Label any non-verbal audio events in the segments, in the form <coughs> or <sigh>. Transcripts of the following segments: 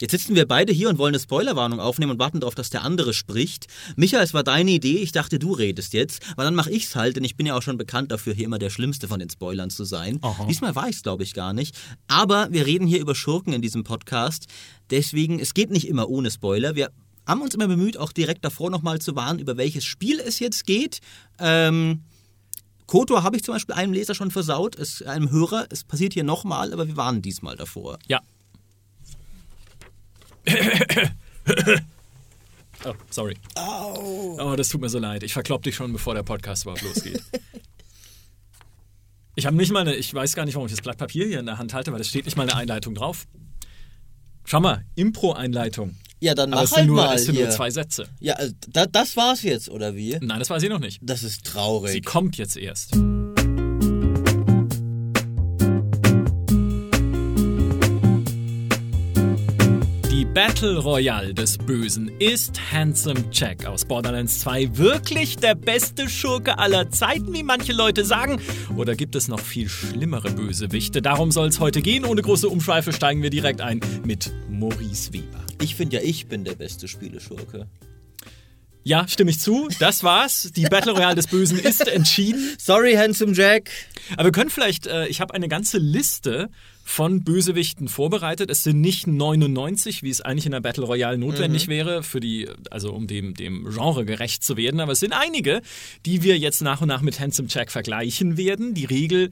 Jetzt sitzen wir beide hier und wollen eine Spoilerwarnung aufnehmen und warten darauf, dass der andere spricht. Michael, es war deine Idee, ich dachte, du redest jetzt. Aber dann mache ich's halt, denn ich bin ja auch schon bekannt dafür, hier immer der Schlimmste von den Spoilern zu sein. Aha. Diesmal war ich's, glaube ich, gar nicht. Aber wir reden hier über Schurken in diesem Podcast. Deswegen, es geht nicht immer ohne Spoiler. Wir haben uns immer bemüht, auch direkt davor nochmal zu warnen, über welches Spiel es jetzt geht. Ähm, Kotor habe ich zum Beispiel einem Leser schon versaut, es, einem Hörer. Es passiert hier nochmal, aber wir warnen diesmal davor. Ja. Oh, sorry. Oh, das tut mir so leid. Ich verklopp dich schon, bevor der Podcast überhaupt losgeht. Ich habe nicht mal eine, ich weiß gar nicht, warum ich das Blatt Papier hier in der Hand halte, weil es steht nicht mal eine Einleitung drauf. Schau mal, Impro-Einleitung. Ja, dann Aber mach es sind, halt nur, mal es sind hier. nur zwei Sätze. Ja, also, da, das war's jetzt, oder wie? Nein, das war sie noch nicht. Das ist traurig. Sie kommt jetzt erst. Battle Royale des Bösen ist Handsome Jack aus Borderlands 2 wirklich der beste Schurke aller Zeiten, wie manche Leute sagen? Oder gibt es noch viel schlimmere Bösewichte? Darum soll es heute gehen. Ohne große Umschweife steigen wir direkt ein mit Maurice Weber. Ich finde ja, ich bin der beste Spieleschurke. Ja, stimme ich zu. Das war's. Die Battle Royale des Bösen ist entschieden. Sorry, Handsome Jack. Aber wir können vielleicht, äh, ich habe eine ganze Liste von Bösewichten vorbereitet. Es sind nicht 99, wie es eigentlich in der Battle Royale notwendig wäre, für die, also um dem, dem Genre gerecht zu werden, aber es sind einige, die wir jetzt nach und nach mit Handsome Jack vergleichen werden. Die Regel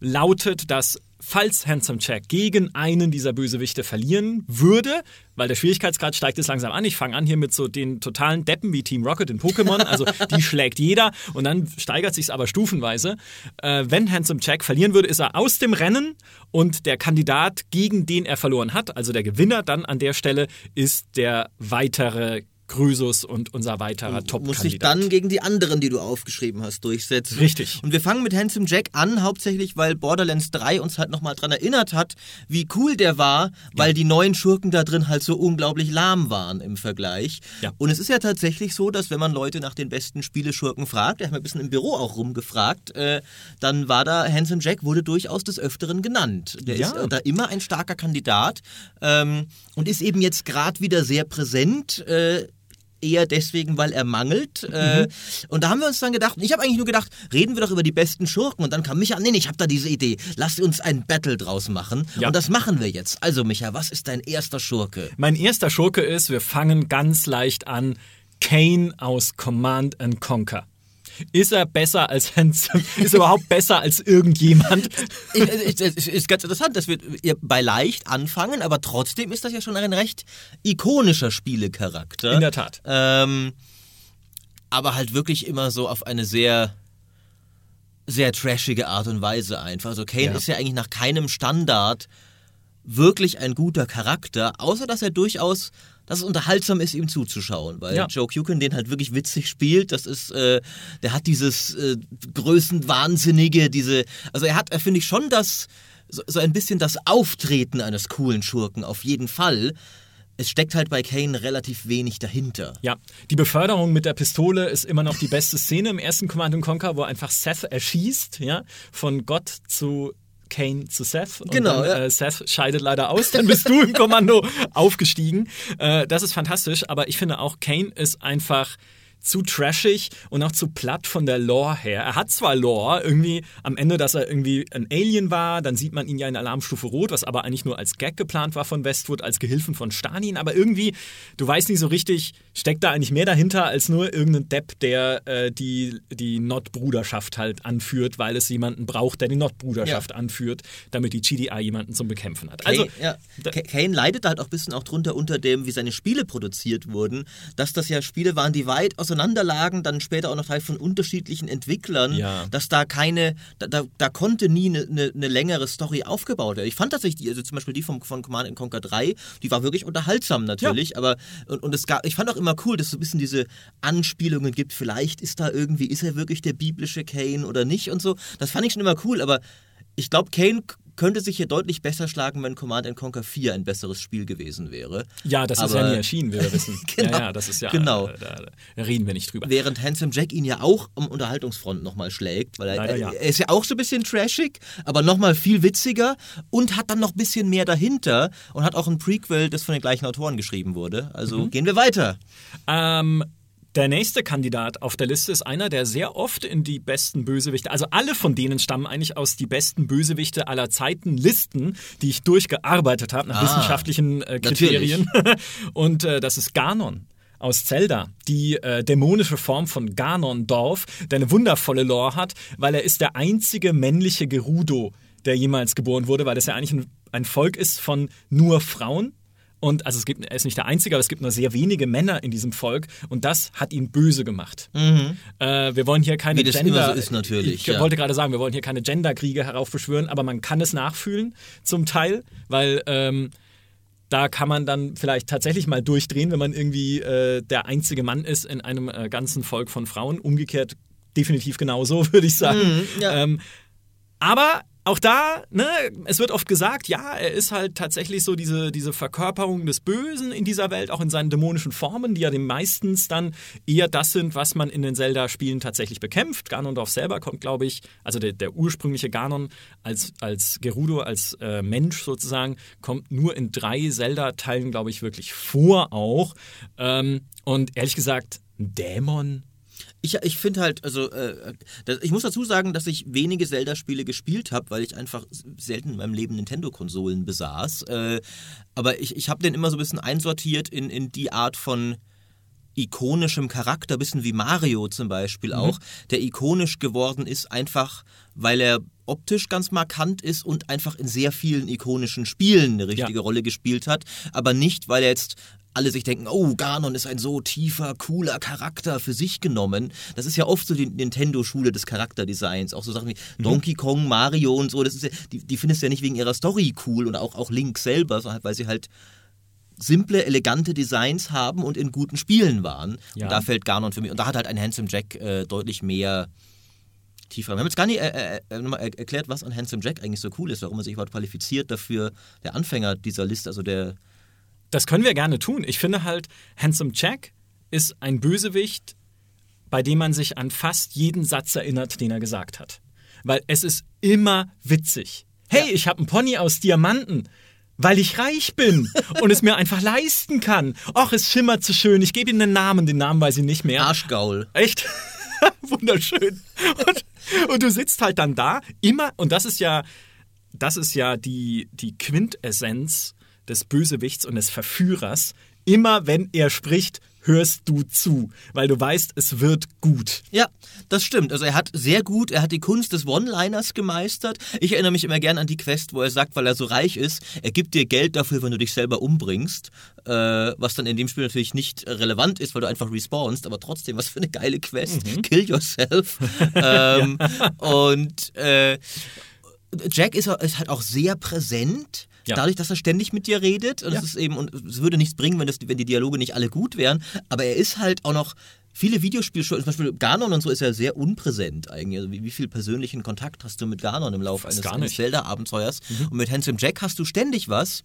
lautet, dass falls Handsome Jack gegen einen dieser Bösewichte verlieren würde, weil der Schwierigkeitsgrad steigt jetzt langsam an, ich fange an hier mit so den totalen Deppen wie Team Rocket in Pokémon, also die <laughs> schlägt jeder und dann steigert sich aber stufenweise. Äh, wenn Handsome Jack verlieren würde, ist er aus dem Rennen und der Kandidat, gegen den er verloren hat, also der Gewinner dann an der Stelle, ist der weitere Krösus und unser weiterer Muss sich dann gegen die anderen, die du aufgeschrieben hast, durchsetzen. Richtig. Und wir fangen mit Handsome Jack an, hauptsächlich, weil Borderlands 3 uns halt nochmal dran erinnert hat, wie cool der war, weil die neuen Schurken da drin halt so unglaublich lahm waren im Vergleich. Ja. Und es ist ja tatsächlich so, dass wenn man Leute nach den besten Spieleschurken fragt, ich habe ein bisschen im Büro auch rumgefragt, äh, dann war da Handsome Jack, wurde durchaus des Öfteren genannt. Der Ja. ist äh, da immer ein starker Kandidat ähm, und ist eben jetzt gerade wieder sehr präsent. Äh, eher deswegen, weil er mangelt. Äh, und da haben wir uns dann gedacht, ich habe eigentlich nur gedacht, reden wir doch über die besten Schurken. Und dann kam Micha, nee, ich habe da diese Idee. Lass uns ein Battle draus machen. Ja. Und das machen wir jetzt. Also Micha, was ist dein erster Schurke? Mein erster Schurke ist, wir fangen ganz leicht an. Kane aus Command and Conquer. Ist er besser als Handsome? Ist er überhaupt besser als irgendjemand? Ich- ich- Es ist, ganz interessant, dass wir bei leicht anfangen, aber trotzdem ist das ja schon ein recht ikonischer Spielecharakter. In der Tat. Ähm, aber halt wirklich immer so auf eine sehr, sehr trashige Art und Weise einfach. Also Kane Ja. ist ja eigentlich nach keinem Standard wirklich ein guter Charakter, außer dass er durchaus, dass es unterhaltsam ist, ihm zuzuschauen, weil Ja. Joe Kukin den halt wirklich witzig spielt. Das ist, äh, der hat dieses äh, Größenwahnsinnige, diese, also er hat, er finde ich schon das, so, so ein bisschen das Auftreten eines coolen Schurken, auf jeden Fall. Es steckt halt bei Kane relativ wenig dahinter. Ja, die Beförderung mit der Pistole ist immer noch die beste Szene im ersten Command Conquer, wo einfach Seth erschießt, ja, von Gott zu Kane zu Seth. Und Genau, dann, ja. äh, Seth scheidet leider aus, dann bist du im Kommando <laughs> aufgestiegen. Äh, das ist fantastisch, aber ich finde auch, Kane ist einfach zu trashig und auch zu platt von der Lore her. Er hat zwar Lore, irgendwie am Ende, dass er irgendwie ein Alien war, dann sieht man ihn ja in Alarmstufe Rot, was aber eigentlich nur als Gag geplant war von Westwood, als Gehilfen von Stalin, aber irgendwie, du weißt nicht so richtig, steckt da eigentlich mehr dahinter als nur irgendein Depp, der äh, die, die Not-Bruderschaft halt anführt, weil es jemanden braucht, der die Not-Bruderschaft anführt, damit die GDI jemanden zum Bekämpfen hat. Also, Kane, ja, da- Ka- Kane leidet halt auch ein bisschen auch drunter unter dem, wie seine Spiele produziert wurden, dass das ja Spiele waren, die weit auseinanderlagen, dann später auch noch Teil von unterschiedlichen Entwicklern, Ja. dass da keine, da, da, da konnte nie eine ne, ne längere Story aufgebaut werden. Ich fand tatsächlich, die, also zum Beispiel die vom, von Command Conquer 3, die war wirklich unterhaltsam natürlich, aber und, und es gab, ich fand auch immer cool, dass es so ein bisschen diese Anspielungen gibt, vielleicht ist da irgendwie, ist er wirklich der biblische Kane oder nicht und so. Das fand ich schon immer cool, aber ich glaube, Kane könnte sich hier deutlich besser schlagen, wenn Command Conquer 4 ein besseres Spiel gewesen wäre. Ja, das ist Aber- ja nie erschienen, wie wir wissen. <laughs> Genau, ja, ja, das ist ja. genau. Äh, da, da reden wir nicht drüber. Während Handsome Jack ihn ja auch um Unterhaltungsfront nochmal schlägt, weil er, Leider ja. er ist ja auch so ein bisschen trashig, aber nochmal viel witziger und hat dann noch ein bisschen mehr dahinter und hat auch ein Prequel, das von den gleichen Autoren geschrieben wurde. Also Mhm. gehen wir weiter. Ähm, der nächste Kandidat auf der Liste ist einer, der sehr oft in die besten Bösewichte, also alle von denen stammen eigentlich aus die besten Bösewichte aller Zeiten Listen, die ich durchgearbeitet habe nach Ah, wissenschaftlichen äh, Kriterien. <laughs> Und äh, das ist Ganon. Aus Zelda, die äh, dämonische Form von Ganondorf, der eine wundervolle Lore hat, weil er ist der einzige männliche Gerudo, der jemals geboren wurde, weil das ja eigentlich ein, ein Volk ist von nur Frauen. Und also es gibt, er ist nicht der Einzige, aber es gibt nur sehr wenige Männer in diesem Volk und das hat ihn böse gemacht. Äh, wir wollen hier keine Mhm. Wie das Gender. immer so ist natürlich, Ich ja. wollte gerade sagen, wir wollen hier keine Genderkriege heraufbeschwören, aber man kann es nachfühlen zum Teil, weil ähm, da kann man dann vielleicht tatsächlich mal durchdrehen, wenn man irgendwie äh, der einzige Mann ist in einem äh, ganzen Volk von Frauen. Umgekehrt definitiv genauso, <laughs> würde ich sagen. Mhm, ja. ähm, aber auch da, ne, es wird oft gesagt, ja, er ist halt tatsächlich so diese, diese Verkörperung des Bösen in dieser Welt, auch in seinen dämonischen Formen, die ja dem meistens dann eher das sind, was man in den Zelda-Spielen tatsächlich bekämpft. Ganondorf selber kommt, glaube ich, also der, der ursprüngliche Ganon als, als Gerudo, als äh, Mensch sozusagen, kommt nur in drei Zelda-Teilen, glaube ich, wirklich vor auch. Ähm, und ehrlich gesagt, ein Dämon. Ich, ich finde halt, also äh, das, ich muss dazu sagen, dass ich wenige Zelda-Spiele gespielt habe, weil ich einfach selten in meinem Leben Nintendo-Konsolen besaß. Äh, aber ich, ich habe den immer so ein bisschen einsortiert in, in die Art von ikonischem Charakter, bisschen wie Mario zum Beispiel auch, der ikonisch geworden ist, einfach weil er optisch ganz markant ist und einfach in sehr vielen ikonischen Spielen eine richtige Ja. Rolle gespielt hat, aber nicht, weil er jetzt alle sich denken, oh, Ganon ist ein so tiefer, cooler Charakter für sich genommen. Das ist ja oft so die Nintendo-Schule des Charakterdesigns. Auch so Sachen wie Donkey Kong, Mario und so. Das ist ja, die, die findest du ja nicht wegen ihrer Story cool und auch, auch Link selber, sondern halt, weil sie halt simple, elegante Designs haben und in guten Spielen waren. Ja. Und da fällt Ganon für mich. Und da hat halt ein Handsome Jack äh, deutlich mehr tiefer. Wir haben jetzt gar nicht äh, äh, nochmal er- erklärt, was an Handsome Jack eigentlich so cool ist, warum er sich überhaupt qualifiziert dafür, der Anfänger dieser Liste, also der. Das können wir gerne tun. Ich finde halt, Handsome Jack ist ein Bösewicht, bei dem man sich an fast jeden Satz erinnert, den er gesagt hat. Weil es ist immer witzig. Hey, ich habe einen Pony aus Diamanten, weil ich reich bin <laughs> und es mir einfach leisten kann. Och, es schimmert so schön. Ich gebe ihm einen Namen, den Namen weiß ich nicht mehr. Arschgaul. Echt? <laughs> Wunderschön. Und, und du sitzt halt dann da, immer, und das ist ja, das ist ja die, die Quintessenz des Bösewichts und des Verführers. Immer wenn er spricht, hörst du zu, weil du weißt, es wird gut. Ja, das stimmt. Also er hat sehr gut, er hat die Kunst des One-Liners gemeistert. Ich erinnere mich immer gern an die Quest, wo er sagt, weil er so reich ist, er gibt dir Geld dafür, wenn du dich selber umbringst. Äh, was dann in dem Spiel natürlich nicht relevant ist, weil du einfach respawnst, aber trotzdem, was für eine geile Quest. Kill yourself. <laughs> ähm, Und äh, Jack ist, ist halt auch sehr präsent. Ja. Dadurch, dass er ständig mit dir redet. Und Ja. es ist eben, und es würde nichts bringen, wenn, das, wenn die Dialoge nicht alle gut wären. Aber er ist halt auch noch. Viele Videospiele, zum Beispiel Ganon und so ist ja sehr unpräsent eigentlich. Also wie, wie viel persönlichen Kontakt hast du mit Ganon im Laufe eines, eines nicht. Mhm. Zelda-Abenteuers? Und mit Handsome Jack hast du ständig was.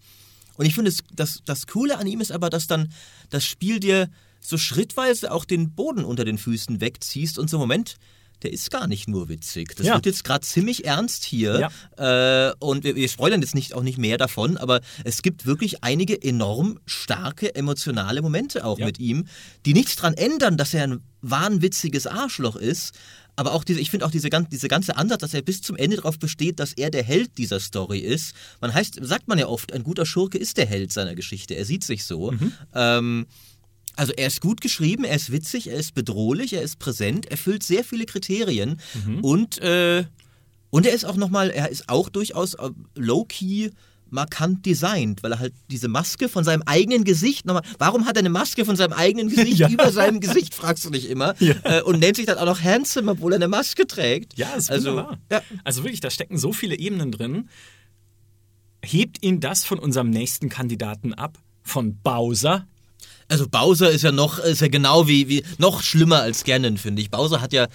Und ich finde, das, das Coole an ihm ist aber, dass dann das Spiel dir so schrittweise auch den Boden unter den Füßen wegziehst und so Moment, der ist gar nicht nur witzig. Das Ja. wird jetzt gerade ziemlich ernst hier. Äh, und wir, wir spoilern jetzt nicht, auch nicht mehr davon, aber es gibt wirklich einige enorm starke emotionale Momente auch Ja. mit ihm, die nichts dran ändern, dass er ein wahnwitziges Arschloch ist. Aber auch diese, ich finde auch diese, diese ganze Ansatz, dass er bis zum Ende darauf besteht, dass er der Held dieser Story ist. Man heißt, sagt man ja oft, ein guter Schurke ist der Held seiner Geschichte. Er sieht sich so. Ähm, also er ist gut geschrieben, er ist witzig, er ist bedrohlich, er ist präsent, erfüllt sehr viele Kriterien und, äh, und er ist auch nochmal, er ist auch durchaus äh, low-key markant designt, weil er halt diese Maske von seinem eigenen Gesicht nochmal, warum hat er eine Maske von seinem eigenen <laughs> Gesicht Ja. über seinem Gesicht, fragst du dich immer, <laughs> Ja. äh, und nennt sich dann auch noch Handsome, obwohl er eine Maske trägt. Ja, ist also, wunderbar. ja. Also wirklich, da stecken so viele Ebenen drin. Hebt ihn das von unserem nächsten Kandidaten ab? Von Bowser? Also Bowser ist ja noch, ist ja genau wie, wie noch schlimmer als Ganon, finde ich. Bowser hat ja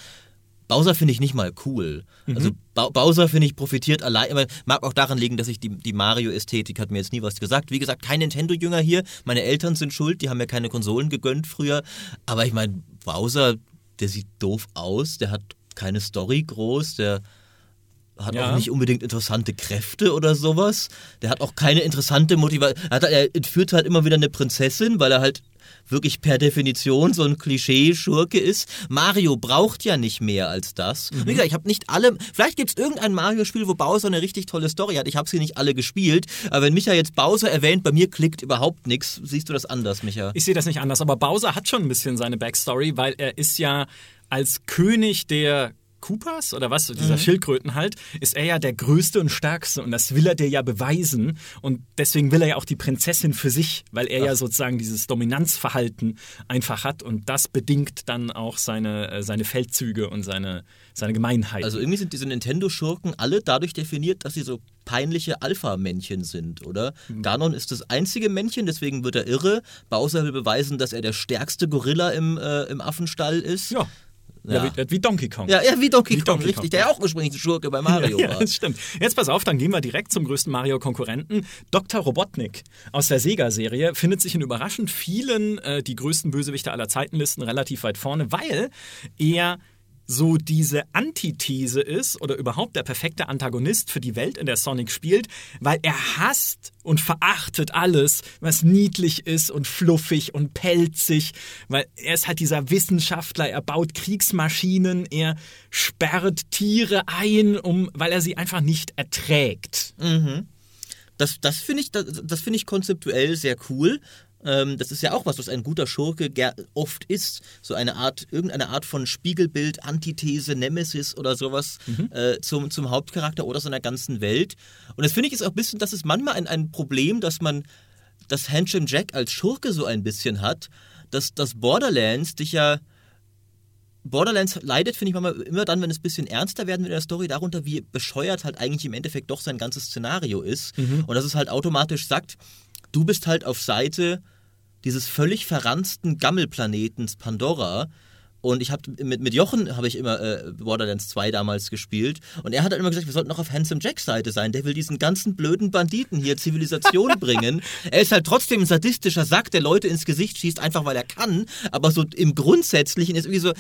Bowser finde ich nicht mal cool. Also ba Bowser finde ich profitiert allein, aber mag auch daran liegen, dass ich die, die Mario-Ästhetik hat mir jetzt nie was gesagt. Wie gesagt, kein Nintendo-Jünger hier. Meine Eltern sind schuld, die haben mir keine Konsolen gegönnt früher. Aber ich meine, Bowser, der sieht doof aus, der hat keine Story groß, der hat Ja. auch nicht unbedingt interessante Kräfte oder sowas. Der hat auch keine interessante Motivation. Er, er entführt halt immer wieder eine Prinzessin, weil er halt wirklich per Definition so ein Klischee-Schurke ist. Mario braucht ja nicht mehr als das. Wie gesagt, ich habe nicht alle. Vielleicht gibt es irgendein Mario-Spiel, wo Bowser eine richtig tolle Story hat. Ich habe sie nicht alle gespielt. Aber wenn Micha jetzt Bowser erwähnt, bei mir klickt überhaupt nichts. Siehst du das anders, Micha? Ich sehe das nicht anders, aber Bowser hat schon ein bisschen seine Backstory, weil er ist ja als König der Koopas oder was, dieser Mhm. Schildkröten halt, ist er ja der Größte und Stärkste und das will er dir ja beweisen und deswegen will er ja auch die Prinzessin für sich, weil er ja sozusagen dieses Dominanzverhalten einfach hat und das bedingt dann auch seine, äh, seine Feldzüge und seine, seine Gemeinheit. Also irgendwie sind diese Nintendo-Schurken alle dadurch definiert, dass sie so peinliche Alpha-Männchen sind, oder? Mhm. Ganon ist das einzige Männchen, deswegen wird er irre. Bowser will beweisen, dass er der stärkste Gorilla im, äh, im Affenstall ist. ja. Ja. Ja. Wie, wie Donkey Kong. Ja, ja, wie Donkey Wie Kong, Donkey richtig. Kong, der ja. auch ursprünglich Schurke bei Mario Ja, war. das stimmt. Jetzt pass auf, dann gehen wir direkt zum größten Mario-Konkurrenten. Dr. Robotnik aus der Sega-Serie findet sich in überraschend vielen äh, die größten Bösewichte aller Zeitenlisten relativ weit vorne, weil er so diese Antithese ist oder überhaupt der perfekte Antagonist für die Welt, in der Sonic spielt, weil er hasst und verachtet alles, was niedlich ist und fluffig und pelzig, weil er ist halt dieser Wissenschaftler, er baut Kriegsmaschinen, er sperrt Tiere ein, um, weil er sie einfach nicht erträgt. Das, das finde ich, das, das finde ich konzeptuell sehr cool. Ähm, das ist ja auch was, was ein guter Schurke oft ist. So eine Art, irgendeine Art von Spiegelbild, Antithese, Nemesis oder sowas äh, zum, zum Hauptcharakter oder so einer ganzen Welt. Und das finde ich ist auch ein bisschen, das ist manchmal ein, ein Problem, dass man das Handsome Jack als Schurke so ein bisschen hat, dass das Borderlands dich ja Borderlands leidet, finde ich manchmal immer dann, wenn es ein bisschen ernster werden will in der Story, darunter, wie bescheuert halt eigentlich im Endeffekt doch sein ganzes Szenario ist. Und dass es halt automatisch sagt, du bist halt auf Seite dieses völlig verranzten Gammelplanetens Pandora. Und ich habe mit, mit Jochen habe ich immer äh, Borderlands 2 damals gespielt. Und er hat halt immer gesagt, wir sollten noch auf Handsome Jacks Seite sein. Der will diesen ganzen blöden Banditen hier Zivilisation <laughs> bringen. Er ist halt trotzdem ein sadistischer Sack, der Leute ins Gesicht schießt, einfach weil er kann. Aber so im Grundsätzlichen ist irgendwie so,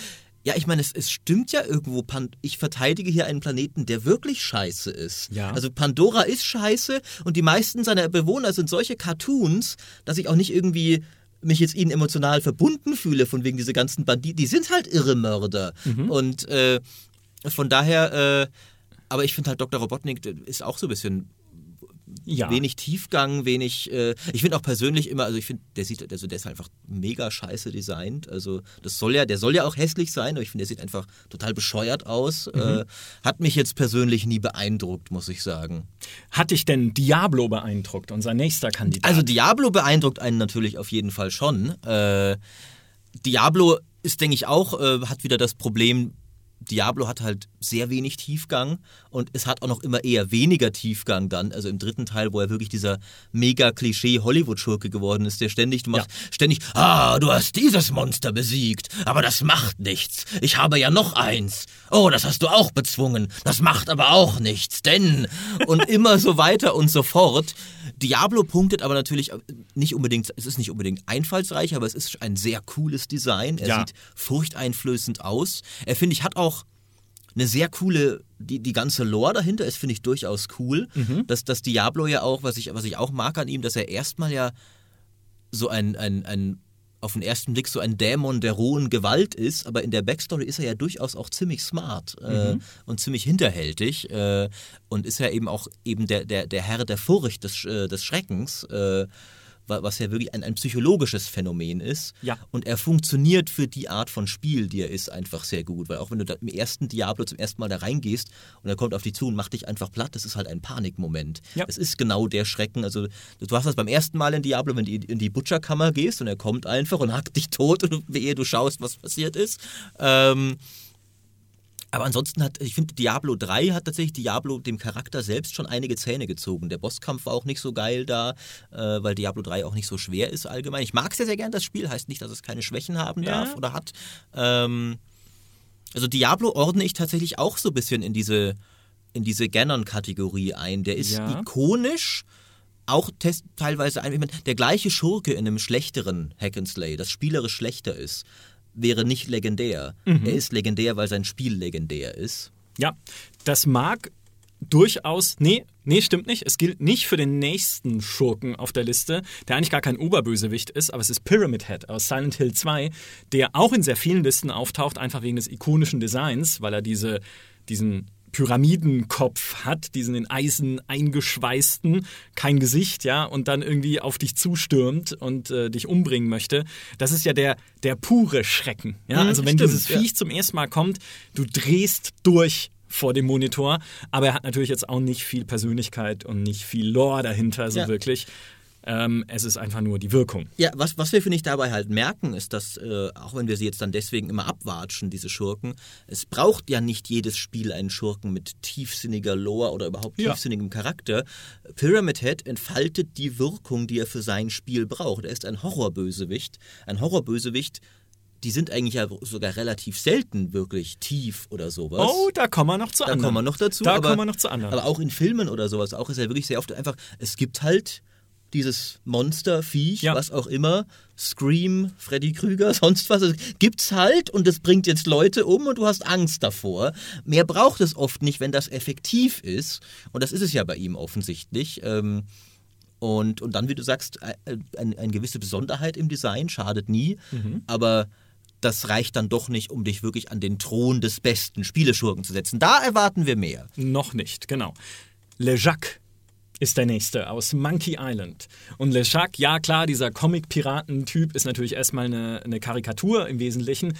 ja, ich meine, es, es stimmt ja irgendwo, Pan ich verteidige hier einen Planeten, der wirklich scheiße ist. Ja. Also Pandora ist scheiße und die meisten seiner Bewohner sind solche Cartoons, dass ich auch nicht irgendwie mich jetzt ihnen emotional verbunden fühle, von wegen diese ganzen Banditen. Die sind halt irre Mörder. Und äh, von daher, äh, aber ich finde halt Dr. Robotnik der ist auch so ein bisschen Ja. wenig Tiefgang, wenig. Äh, ich finde auch persönlich immer, also ich finde, der sieht, also der ist einfach mega scheiße designt. Also das soll ja, der soll ja auch hässlich sein, aber ich finde, der sieht einfach total bescheuert aus. Äh, hat mich jetzt persönlich nie beeindruckt, muss ich sagen. Hat dich denn Diablo beeindruckt, unser nächster Kandidat? Also Diablo beeindruckt einen natürlich auf jeden Fall schon. Äh, Diablo ist, denke ich, auch, äh, hat wieder das Problem, Diablo hat halt sehr wenig Tiefgang und es hat auch noch immer eher weniger Tiefgang dann, also im dritten Teil, wo er wirklich dieser mega Klischee Hollywood-Schurke geworden ist, der ständig, du machst ständig, ah, du hast dieses Monster besiegt, aber das macht nichts. Ich habe ja noch eins. Oh, das hast du auch bezwungen. Das macht aber auch nichts, denn und immer so weiter und so fort. Diablo punktet aber natürlich nicht unbedingt, es ist nicht unbedingt einfallsreich, aber es ist ein sehr cooles Design. Er Ja. sieht furchteinflößend aus. Er finde ich hat auch eine sehr coole, die, die ganze Lore dahinter ist, finde ich durchaus cool. Dass das Diablo ja auch, was ich, was ich auch mag an ihm, dass er erstmal ja so ein, ein, ein auf den ersten Blick so ein Dämon der rohen Gewalt ist, aber in der Backstory ist er ja durchaus auch ziemlich smart äh, und ziemlich hinterhältig äh, und ist ja eben auch eben der, der, der Herr der Furcht, des, äh, des Schreckens, äh, was ja wirklich ein, ein psychologisches Phänomen ist. Ja. Und er funktioniert für die Art von Spiel, die er ist, einfach sehr gut. Weil auch wenn du im ersten Diablo zum ersten Mal da reingehst und er kommt auf dich zu und macht dich einfach platt, das ist halt ein Panikmoment. Ja. Es ist genau der Schrecken. Also du hast das beim ersten Mal in Diablo, wenn du in die Butcherkammer gehst und er kommt einfach und hackt dich tot, und ehe du schaust, was passiert ist. Ähm, aber ansonsten hat, ich finde, Diablo 3 hat tatsächlich Diablo dem Charakter selbst schon einige Zähne gezogen. Der Bosskampf war auch nicht so geil da, äh, weil Diablo 3 auch nicht so schwer ist allgemein. Ich mag sehr, sehr gern das Spiel, heißt nicht, dass es keine Schwächen haben Ja. darf oder hat. Ähm, Also Diablo ordne ich tatsächlich auch so ein bisschen in diese, in diese Ganon-Kategorie ein. Der ist Ja. ikonisch, auch test, teilweise ein, der gleiche Schurke in einem schlechteren Hack and Slay, das spielerisch schlechter ist, wäre nicht legendär. Er ist legendär, weil sein Spiel legendär ist. Ja, das mag durchaus. Nee, nee, stimmt nicht. Es gilt nicht für den nächsten Schurken auf der Liste, der eigentlich gar kein Oberbösewicht ist, aber es ist Pyramid Head aus Silent Hill 2, der auch in sehr vielen Listen auftaucht, einfach wegen des ikonischen Designs, weil er diese, diesen Pyramidenkopf hat, diesen in Eisen eingeschweißten, kein Gesicht, ja, und dann irgendwie auf dich zustürmt und äh, dich umbringen möchte. Das ist ja der, der pure Schrecken. Ja? Mhm, also wenn stimmt, dieses ja. Viech zum ersten Mal kommt, du drehst durch vor dem Monitor, aber er hat natürlich jetzt auch nicht viel Persönlichkeit und nicht viel Lore dahinter, so Ja. wirklich. Ähm, es ist einfach nur die Wirkung. Ja, was, was wir, finde ich, dabei halt merken, ist, dass, äh, auch wenn wir sie jetzt dann deswegen immer abwatschen, diese Schurken, es braucht ja nicht jedes Spiel einen Schurken mit tiefsinniger Lore oder überhaupt Ja. tiefsinnigem Charakter. Pyramid Head entfaltet die Wirkung, die er für sein Spiel braucht. Er ist ein Horrorbösewicht. Ein Horrorbösewicht, die sind eigentlich ja sogar relativ selten wirklich tief oder sowas. Oh, da kommen wir noch zu Da anderen. kommen wir noch dazu. Da aber, kommen wir noch zu anderen. Aber auch in Filmen oder sowas, auch ist ja wirklich sehr oft einfach, es gibt halt dieses Monster, Viech, Ja. was auch immer, Scream, Freddy Krüger, <laughs> sonst was, es gibt's halt und es bringt jetzt Leute um und du hast Angst davor. Mehr braucht es oft nicht, wenn das effektiv ist. Und das ist es ja bei ihm offensichtlich. Ähm, und, und dann, wie du sagst, ein- ein- eine gewisse Besonderheit im Design schadet nie, Mhm. aber das reicht dann doch nicht, um dich wirklich an den Thron des besten Spieleschurken zu setzen. Da erwarten wir mehr. Noch nicht, genau. Le Jacques ist der nächste aus Monkey Island. Und Le Jacques, ja klar, dieser Comic-Piraten-Typ ist natürlich erstmal eine, eine Karikatur im Wesentlichen,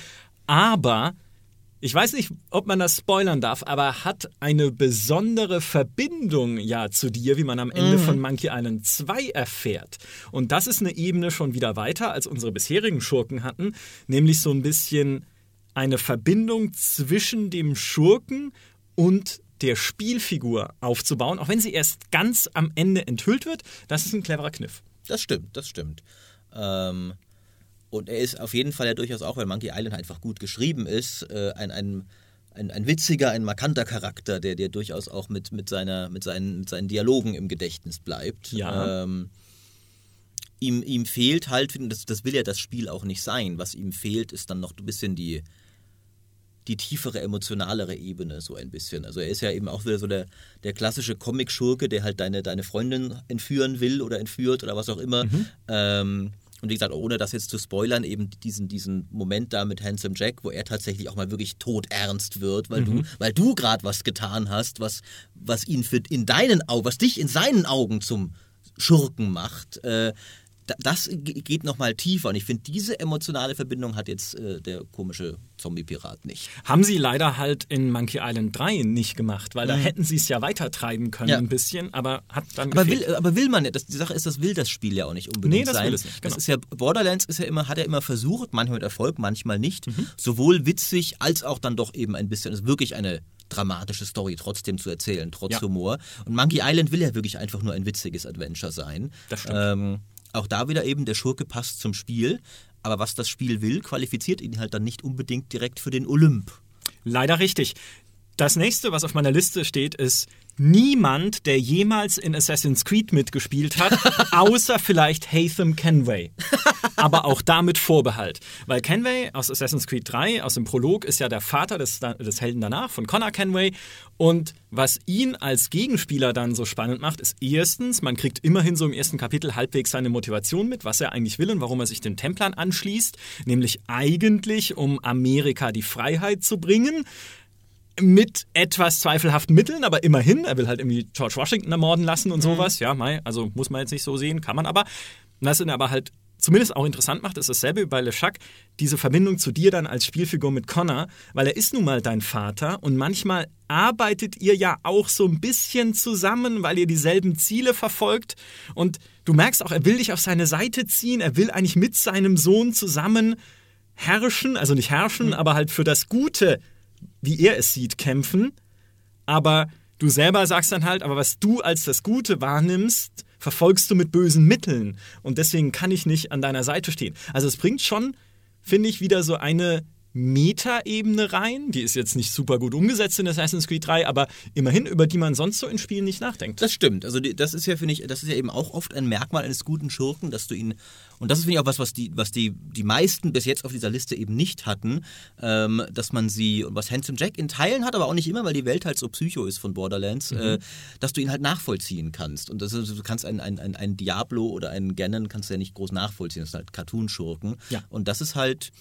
aber ich weiß nicht, ob man das spoilern darf, aber hat eine besondere Verbindung ja zu dir, wie man am Ende von Monkey Island 2 erfährt. Und das ist eine Ebene schon wieder weiter, als unsere bisherigen Schurken hatten, nämlich so ein bisschen eine Verbindung zwischen dem Schurken und der Spielfigur aufzubauen, auch wenn sie erst ganz am Ende enthüllt wird. Das ist ein cleverer Kniff. Das stimmt, das stimmt. Ähm, und er ist auf jeden Fall ja durchaus auch, weil Monkey Island einfach gut geschrieben ist, äh, ein, ein, ein, ein witziger, ein markanter Charakter, der dir durchaus auch mit, mit, seiner, mit, seinen, mit seinen Dialogen im Gedächtnis bleibt. Ja. Ähm, ihm, ihm fehlt halt, das, das will ja das Spiel auch nicht sein, was ihm fehlt, ist dann noch ein bisschen die, die tiefere, emotionalere Ebene, so ein bisschen. Also er ist ja eben auch wieder so der, der klassische Comic-Schurke, der halt deine, deine Freundin entführen will oder entführt oder was auch immer. Ähm, und wie gesagt, ohne das jetzt zu spoilern, eben diesen, diesen Moment da mit Handsome Jack, wo er tatsächlich auch mal wirklich todernst wird, weil du, weil du gerade was getan hast, was, was ihn für in deinen Augen, was dich in seinen Augen zum Schurken macht. Äh, das ge- geht nochmal tiefer. Und ich finde, diese emotionale Verbindung hat jetzt äh, der komische Zombie-Pirat nicht. Haben sie leider halt in Monkey Island 3 nicht gemacht, weil da hätten sie es ja weitertreiben können Ja. ein bisschen, aber hat dann Aber gefehlt. will, aber will man ja, das, die Sache ist, das will das Spiel ja auch nicht unbedingt Nee, das sein. will es nicht, genau. Das ist ja, Borderlands ist ja immer, hat er immer versucht, manchmal mit Erfolg, manchmal nicht, Mhm. sowohl witzig als auch dann doch eben ein bisschen, also wirklich eine dramatische Story trotzdem zu erzählen, trotz Ja. Humor. Und Monkey Island will ja wirklich einfach nur ein witziges Adventure sein. Das stimmt. Ähm, auch da wieder eben, der Schurke passt zum Spiel, aber was das Spiel will, qualifiziert ihn halt dann nicht unbedingt direkt für den Olymp. Leider richtig. Das nächste, was auf meiner Liste steht, ist niemand, der jemals in Assassin's Creed mitgespielt hat, <laughs> außer vielleicht Hatham Kenway. Aber auch damit Vorbehalt. Weil Kenway aus Assassin's Creed 3, aus dem Prolog, ist ja der Vater des, des Helden danach, von Connor Kenway. Und was ihn als Gegenspieler dann so spannend macht, ist erstens, man kriegt immerhin so im ersten Kapitel halbwegs seine Motivation mit, was er eigentlich will und warum er sich den Templern anschließt. Nämlich eigentlich, um Amerika die Freiheit zu bringen mit etwas zweifelhaften Mitteln, aber immerhin, er will halt irgendwie George Washington ermorden lassen und sowas. Ja, mei, also muss man jetzt nicht so sehen, kann man aber. Was ihn aber halt zumindest auch interessant macht, ist dasselbe wie bei Le Chac, diese Verbindung zu dir dann als Spielfigur mit Connor, weil er ist nun mal dein Vater und manchmal arbeitet ihr ja auch so ein bisschen zusammen, weil ihr dieselben Ziele verfolgt und du merkst auch, er will dich auf seine Seite ziehen, er will eigentlich mit seinem Sohn zusammen herrschen, also nicht herrschen, aber halt für das Gute wie er es sieht, kämpfen. Aber du selber sagst dann halt, aber was du als das Gute wahrnimmst, verfolgst du mit bösen Mitteln. Und deswegen kann ich nicht an deiner Seite stehen. Also es bringt schon, finde ich, wieder so eine Meta-Ebene rein. Die ist jetzt nicht super gut umgesetzt in Assassin's Creed 3, aber immerhin, über die man sonst so in Spielen nicht nachdenkt. Das stimmt. Also das ist ja, finde ich, das ist ja eben auch oft ein Merkmal eines guten Schurken, dass du ihn, und das ist, finde ich, auch was, was die, was die, die meisten bis jetzt auf dieser Liste eben nicht hatten, ähm, dass man sie, und was Handsome Jack in Teilen hat, aber auch nicht immer, weil die Welt halt so psycho ist von Borderlands, mhm. äh, dass du ihn halt nachvollziehen kannst. Und das ist, du kannst einen, einen, einen Diablo oder einen Ganon kannst du ja nicht groß nachvollziehen. Das sind halt Cartoon-Schurken. Ja. Und das ist halt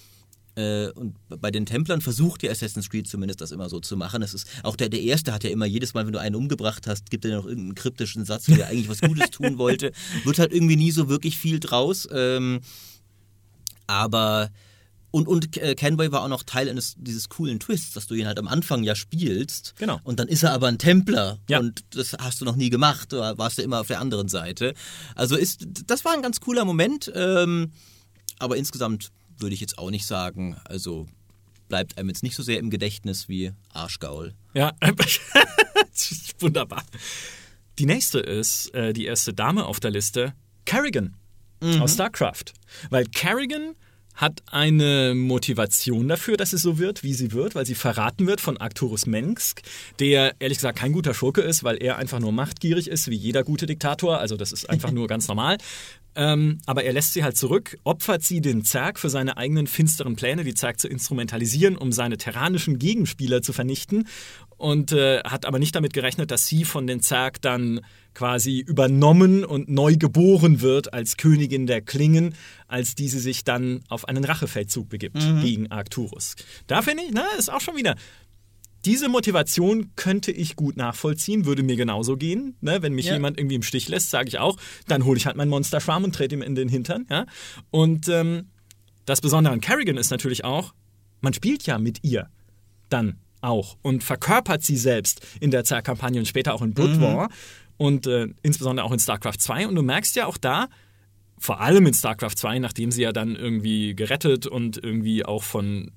äh, und bei den Templern versucht die Assassin's Creed zumindest das immer so zu machen. Es ist, auch der, der erste hat ja immer jedes Mal, wenn du einen umgebracht hast, gibt er noch irgendeinen kryptischen Satz, der eigentlich was Gutes tun <laughs> wollte. Wird halt irgendwie nie so wirklich viel draus. Ähm, aber und, und äh, Kenway war auch noch Teil eines dieses coolen Twists, dass du ihn halt am Anfang ja spielst. Genau. Und dann ist er aber ein Templer. Ja. Und das hast du noch nie gemacht. Du warst ja immer auf der anderen Seite. Also ist, das war ein ganz cooler Moment. Ähm, aber insgesamt würde ich jetzt auch nicht sagen. Also bleibt einem jetzt nicht so sehr im Gedächtnis wie Arschgaul. Ja, <laughs> wunderbar. Die nächste ist äh, die erste Dame auf der Liste, Kerrigan Mhm. aus StarCraft. Weil Kerrigan hat eine Motivation dafür, dass es so wird, wie sie wird, weil sie verraten wird von Arcturus Mensk, der ehrlich gesagt kein guter Schurke ist, weil er einfach nur machtgierig ist, wie jeder gute Diktator. Also das ist einfach nur ganz normal. Ähm, aber er lässt sie halt zurück, opfert sie den Zerg für seine eigenen finsteren Pläne, die Zerg zu instrumentalisieren, um seine terranischen Gegenspieler zu vernichten. Und äh, hat aber nicht damit gerechnet, dass sie von den Zerg dann quasi übernommen und neu geboren wird als Königin der Klingen, als diese sich dann auf einen Rachefeldzug begibt gegen Arcturus. Da finde ich, na, ist auch schon wieder. Diese Motivation könnte ich gut nachvollziehen, würde mir genauso gehen. Ne? Wenn mich Ja. jemand irgendwie im Stich lässt, sage ich auch, dann hole ich halt meinen Monsterschwarm und trete ihm in den Hintern. Ja? Und ähm, das Besondere an Kerrigan ist natürlich auch, man spielt ja mit ihr dann auch und verkörpert sie selbst in der Zerg-Kampagne und später auch in Blood War und äh, insbesondere auch in StarCraft 2. Und du merkst ja auch da, vor allem in StarCraft 2, nachdem sie ja dann irgendwie gerettet und irgendwie auch von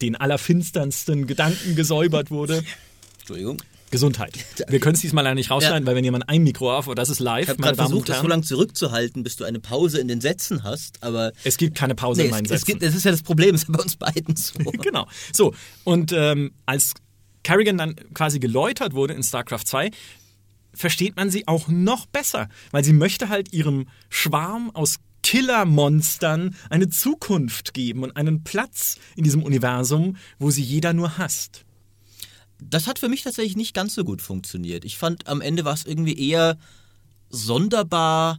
den allerfinsternsten Gedanken gesäubert wurde. <laughs> Entschuldigung. Gesundheit. Wir können es diesmal leider nicht rausschneiden, weil wenn jemand ein Mikro auf, das ist live, Ich habe gerade versucht, das so lange zurückzuhalten, bis du eine Pause in den Sätzen hast, aber Es gibt keine Pause nee, in meinen es, es, Sätzen. gibt, das ist ja das Problem, <laughs> es ist bei uns beiden so. <laughs> genau. So, und ähm, als Kerrigan dann quasi geläutert wurde in StarCraft 2, versteht man sie auch noch besser, weil sie möchte halt ihrem Schwarm aus Killermonstern eine Zukunft geben und einen Platz in diesem Universum, wo sie jeder nur hasst. Das hat für mich tatsächlich nicht ganz so gut funktioniert. Ich fand, am Ende war es irgendwie eher sonderbar,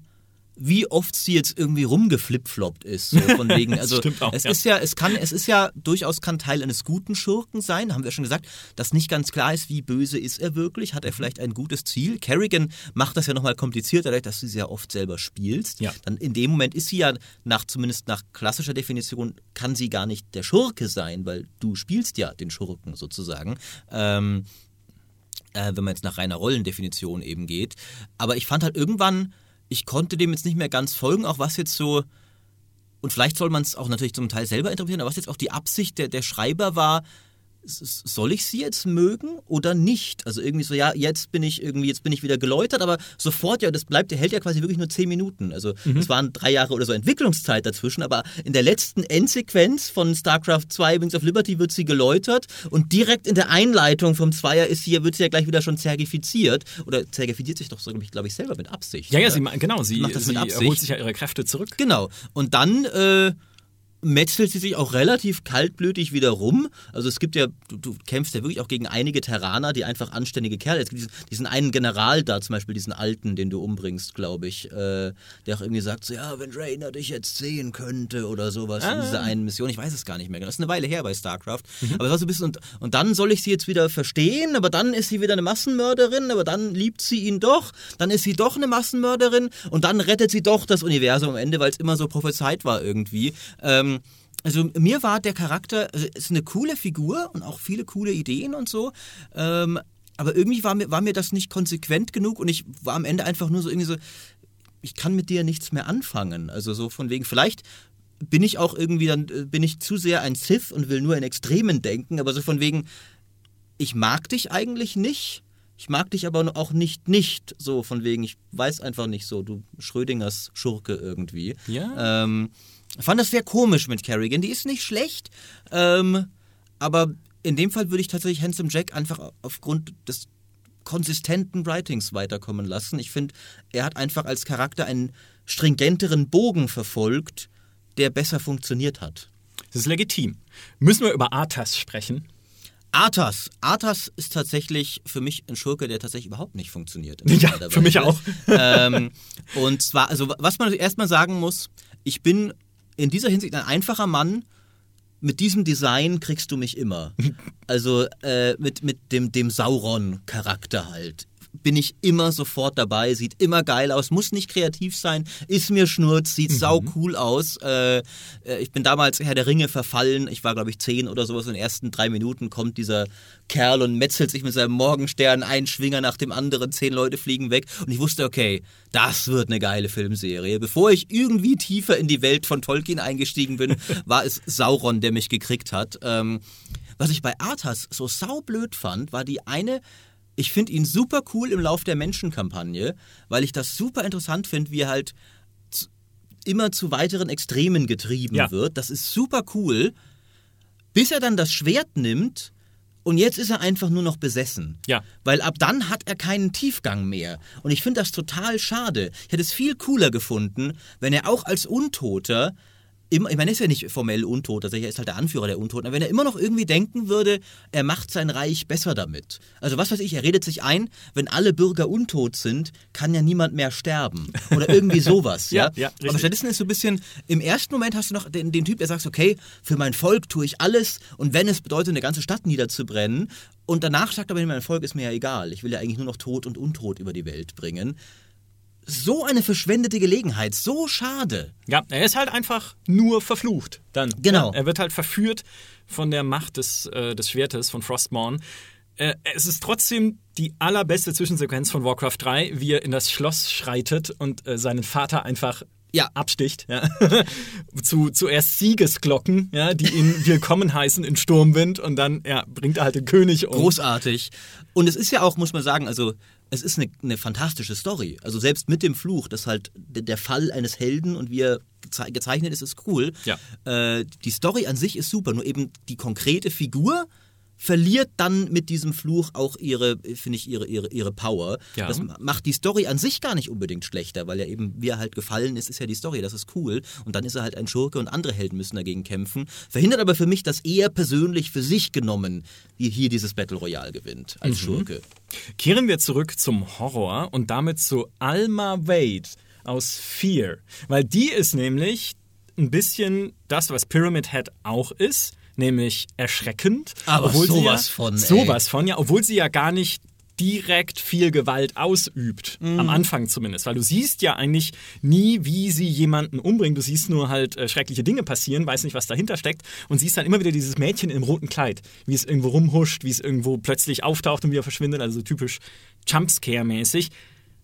wie oft sie jetzt irgendwie rumgeflipfloppt ist. So von <laughs> wegen, also stimmt auch, es ja. ist ja, es kann, es ist ja durchaus kann Teil eines guten Schurken sein, haben wir schon gesagt, dass nicht ganz klar ist, wie böse ist er wirklich, hat er vielleicht ein gutes Ziel. Kerrigan macht das ja nochmal komplizierter, dadurch, dass du sie ja oft selber spielst. Ja. Dann in dem Moment ist sie ja nach, zumindest nach klassischer Definition, kann sie gar nicht der Schurke sein, weil du spielst ja den Schurken sozusagen. Ähm, äh, wenn man jetzt nach reiner Rollendefinition eben geht. Aber ich fand halt irgendwann, ich konnte dem jetzt nicht mehr ganz folgen, auch was jetzt so, und vielleicht soll man es auch natürlich zum Teil selber interpretieren, aber was jetzt auch die Absicht der, der Schreiber war, soll ich sie jetzt mögen oder nicht? Also irgendwie so, ja, jetzt bin ich irgendwie, jetzt bin ich wieder geläutert, aber sofort, ja, das bleibt, der hält ja quasi wirklich nur zehn Minuten. Also es waren drei Jahre oder so Entwicklungszeit dazwischen, aber in der letzten Endsequenz von StarCraft 2 Wings of Liberty wird sie geläutert und direkt in der Einleitung vom Zweier ist sie, wird sie ja gleich wieder schon zergifiziert. Oder zergifiziert sich doch so, glaube ich, selber mit Absicht. Ja, ja, sie, genau, sie, Macht das mit sie erholt sich ja ihre Kräfte zurück. Genau. Und dann äh, metzelt sie sich auch relativ kaltblütig wieder rum. Also es gibt ja, du, du kämpfst ja wirklich auch gegen einige Terraner, die einfach anständige Kerle. Es gibt diesen, diesen einen General da, zum Beispiel diesen Alten, den du umbringst, glaube ich, äh, der auch irgendwie sagt, so, ja, wenn Rainer dich jetzt sehen könnte oder sowas in Ah. dieser einen Mission. Ich weiß es gar nicht mehr genau. Das ist eine Weile her bei StarCraft. Aber es war so ein bisschen, und, und dann soll ich sie jetzt wieder verstehen, aber dann ist sie wieder eine Massenmörderin, aber dann liebt sie ihn doch, dann ist sie doch eine Massenmörderin und dann rettet sie doch das Universum am Ende, weil es immer so prophezeit war irgendwie. Ähm, also mir war der Charakter, also ist eine coole Figur und auch viele coole Ideen und so. Ähm, aber irgendwie war mir, war mir das nicht konsequent genug und ich war am Ende einfach nur so irgendwie so, ich kann mit dir nichts mehr anfangen. Also so von wegen, vielleicht bin ich auch irgendwie dann, äh, bin ich zu sehr ein Sith und will nur in Extremen denken, aber so von wegen, ich mag dich eigentlich nicht. Ich mag dich aber auch nicht nicht. So von wegen, ich weiß einfach nicht so, du Schrödingers Schurke irgendwie. Ja. Ähm, fand das sehr komisch mit Kerrigan. Die ist nicht schlecht. Ähm, aber in dem Fall würde ich tatsächlich Handsome Jack einfach aufgrund des konsistenten Writings weiterkommen lassen. Ich finde, er hat einfach als Charakter einen stringenteren Bogen verfolgt, der besser funktioniert hat. Das ist legitim. Müssen wir über Arthas sprechen? Arthas. Arthas ist tatsächlich für mich ein Schurke, der tatsächlich überhaupt nicht funktioniert. <laughs> Ja, für mich auch. ähm, und zwar, also was man erstmal sagen muss, ich bin in dieser Hinsicht ein einfacher Mann. Mit diesem Design kriegst du mich immer. <laughs> Also äh, mit, mit dem, dem Sauron-Charakter halt bin ich immer sofort dabei, sieht immer geil aus, muss nicht kreativ sein, ist mir Schnurz, sieht mhm. sau cool aus. Äh, äh, ich bin damals Herr der Ringe verfallen, ich war glaube ich zehn oder sowas, in den ersten drei Minuten kommt dieser Kerl und metzelt sich mit seinem Morgenstern ein Schwinger nach dem anderen, zehn Leute fliegen weg und ich wusste, okay, das wird eine geile Filmserie. Bevor ich irgendwie tiefer in die Welt von Tolkien eingestiegen bin, <laughs> war es Sauron, der mich gekriegt hat. Ähm, was ich bei Arthas so saublöd fand, war die eine ich finde ihn super cool im Lauf der Menschenkampagne, weil ich das super interessant finde, wie er halt immer zu weiteren Extremen getrieben ja. wird. Das ist super cool, bis er dann das Schwert nimmt und jetzt ist er einfach nur noch besessen. Ja. Weil ab dann hat er keinen Tiefgang mehr. Und ich finde das total schade. Ich hätte es viel cooler gefunden, wenn er auch als Untoter immer, ich meine, er ist ja nicht formell untot, also er ist halt der Anführer der Untoten, aber wenn er immer noch irgendwie denken würde, er macht sein Reich besser damit. Also was weiß ich, er redet sich ein, wenn alle Bürger untot sind, kann ja niemand mehr sterben. Oder irgendwie <laughs> sowas, ja. ja, ja aber stattdessen ist so ein bisschen, im ersten Moment hast du noch den, den Typ, der sagt, okay, für mein Volk tue ich alles und wenn es bedeutet, eine ganze Stadt niederzubrennen, und danach sagt er aber, mein Volk ist mir ja egal. Ich will ja eigentlich nur noch Tod und Untot über die Welt bringen so eine verschwendete Gelegenheit, so schade. Ja, er ist halt einfach nur verflucht. Dann. Genau. Ja, er wird halt verführt von der Macht des, äh, des Schwertes von Frostmourne. Äh, es ist trotzdem die allerbeste Zwischensequenz von Warcraft 3, wie er in das Schloss schreitet und äh, seinen Vater einfach ja. absticht. Ja. <laughs> Zu, zuerst Siegesglocken, ja, die ihn <laughs> willkommen heißen in Sturmwind und dann ja, bringt er halt den König um. Großartig. Und es ist ja auch, muss man sagen, also es ist eine, eine, fantastische Story. Also selbst mit dem Fluch, dass halt der Fall eines Helden und wie er gezeichnet ist, ist cool. Ja. Äh, die Story an sich ist super, nur eben die konkrete Figur verliert dann mit diesem Fluch auch ihre, finde ich, ihre, ihre, ihre Power. Ja. Das macht die Story an sich gar nicht unbedingt schlechter, weil ja eben, wie er halt gefallen ist, ist ja die Story, das ist cool. Und dann ist er halt ein Schurke und andere Helden müssen dagegen kämpfen. Verhindert aber für mich, dass er persönlich für sich genommen hier dieses Battle Royale gewinnt, als mhm. Schurke. Kehren wir zurück zum Horror und damit zu Alma Wade aus Fear. Weil die ist nämlich ein bisschen das, was Pyramid Head auch ist nämlich erschreckend. Aber obwohl sowas ja, von. Ey. Sowas von, ja, obwohl sie ja gar nicht direkt viel Gewalt ausübt. Mhm. Am Anfang zumindest. Weil du siehst ja eigentlich nie, wie sie jemanden umbringt. Du siehst nur halt äh, schreckliche Dinge passieren, weißt nicht, was dahinter steckt. Und siehst dann immer wieder dieses Mädchen im roten Kleid. Wie es irgendwo rumhuscht, wie es irgendwo plötzlich auftaucht und wieder verschwindet. Also so typisch Jumpscare-mäßig.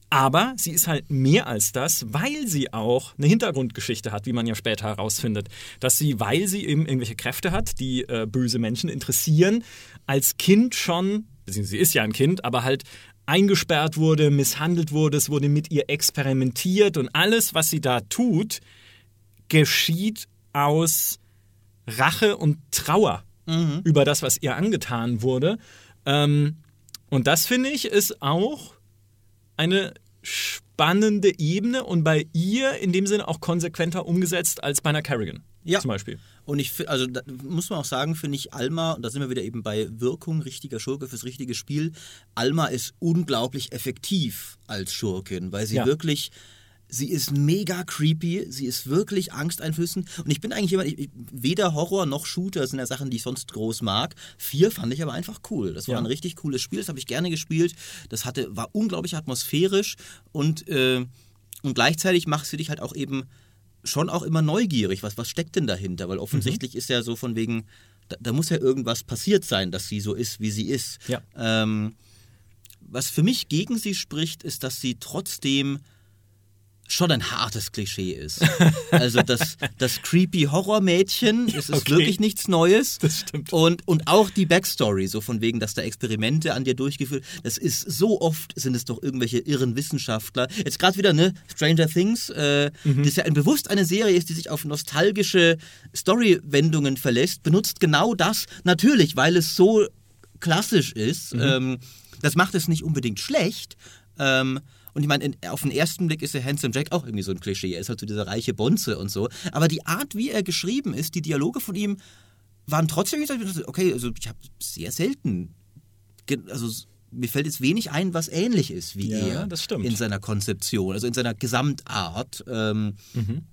Aber sie ist halt mehr als das, weil sie auch eine Hintergrundgeschichte hat, wie man ja später herausfindet. Dass sie, weil sie eben irgendwelche Kräfte hat, die äh, böse Menschen interessieren, als Kind schon, beziehungsweise sie ist ja ein Kind, aber halt eingesperrt wurde, misshandelt wurde, es wurde mit ihr experimentiert und alles, was sie da tut, geschieht aus Rache und Trauer mhm. über das, was ihr angetan wurde. Ähm, und das finde ich ist auch eine spannende Ebene und bei ihr in dem Sinne auch konsequenter umgesetzt als bei einer Kerrigan. Ja. Zum Beispiel. Und ich also da muss man auch sagen, finde ich Alma, und da sind wir wieder eben bei Wirkung, richtiger Schurke fürs richtige Spiel. Alma ist unglaublich effektiv als Schurkin, weil sie ja. wirklich Sie ist mega creepy, sie ist wirklich angsteinflößend. Und ich bin eigentlich jemand, ich, weder Horror noch Shooter sind ja Sachen, die ich sonst groß mag. Vier fand ich aber einfach cool. Das war ja. ein richtig cooles Spiel, das habe ich gerne gespielt. Das hatte, war unglaublich atmosphärisch und, äh, und gleichzeitig macht sie dich halt auch eben schon auch immer neugierig. Was, was steckt denn dahinter? Weil offensichtlich mhm. ist ja so von wegen, da, da, muss ja irgendwas passiert sein, dass sie so ist, wie sie ist. Ja. Ähm, was für mich gegen sie spricht, ist, dass sie trotzdem schon ein hartes Klischee ist. <laughs> Also das, das creepy Horrormädchen, es ist Okay. wirklich nichts Neues. Das stimmt. Und, und auch die Backstory, so von wegen, dass da Experimente an dir durchgeführt, das ist so oft, sind es doch irgendwelche irren Wissenschaftler. Jetzt gerade wieder, ne, Stranger Things, äh, Mhm. das ja ein, bewusst eine Serie ist, die sich auf nostalgische Story-Wendungen verlässt, benutzt genau das, natürlich, weil es so klassisch ist. Mhm. Ähm, das macht es nicht unbedingt schlecht. Ähm, und ich meine, in- auf den ersten Blick ist der Handsome Jack auch irgendwie so ein Klischee. Er ist halt so dieser reiche Bonze und so. Aber die Art, wie er geschrieben ist, die Dialoge von ihm, waren trotzdem, okay, also ich habe sehr selten, also mir fällt jetzt wenig ein, was ähnlich ist wie Ja, er das stimmt. in seiner Konzeption, also in seiner Gesamtart. Ähm, Mhm.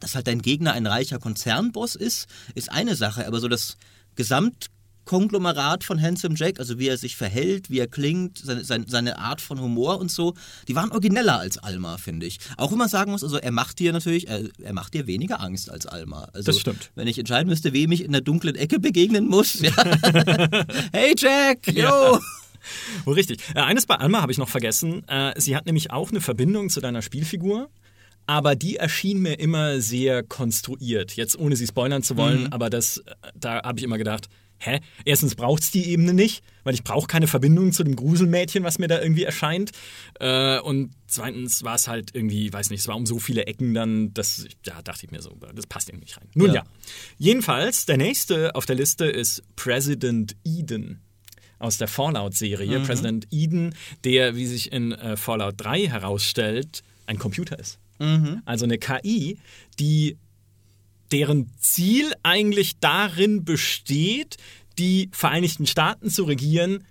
Dass halt dein Gegner ein reicher Konzernboss ist, ist eine Sache, aber so das Gesamtkonglomerat von Handsome Jack, also wie er sich verhält, wie er klingt, seine, seine, seine Art von Humor und so, die waren origineller als Alma, finde ich. Auch wenn man sagen muss, also er macht dir natürlich, er, er macht dir weniger Angst als Alma. Also, Das stimmt. Wenn ich entscheiden müsste, wem ich in der dunklen Ecke begegnen muss, ja. <laughs> hey Jack, yo! Ja. <laughs> Oh, richtig. Äh, eines bei Alma habe ich noch vergessen. Äh, sie hat nämlich auch eine Verbindung zu deiner Spielfigur. Aber die erschien mir immer sehr konstruiert. Jetzt ohne sie spoilern zu wollen, aber das, äh, da habe ich immer gedacht, hä? Erstens braucht es die Ebene nicht, weil ich brauche keine Verbindung zu dem Gruselmädchen, was mir da irgendwie erscheint. Äh, und zweitens war es halt irgendwie, weiß nicht, es war um so viele Ecken dann, das, ja, dachte ich mir so, das passt irgendwie nicht rein. Nun ja. Ja. Jedenfalls, der nächste auf der Liste ist President Eden aus der Fallout-Serie. President Eden, der, wie sich in äh, Fallout 3 herausstellt, ein Computer ist. Also eine KI, die deren Ziel eigentlich darin besteht, die Vereinigten Staaten zu regieren,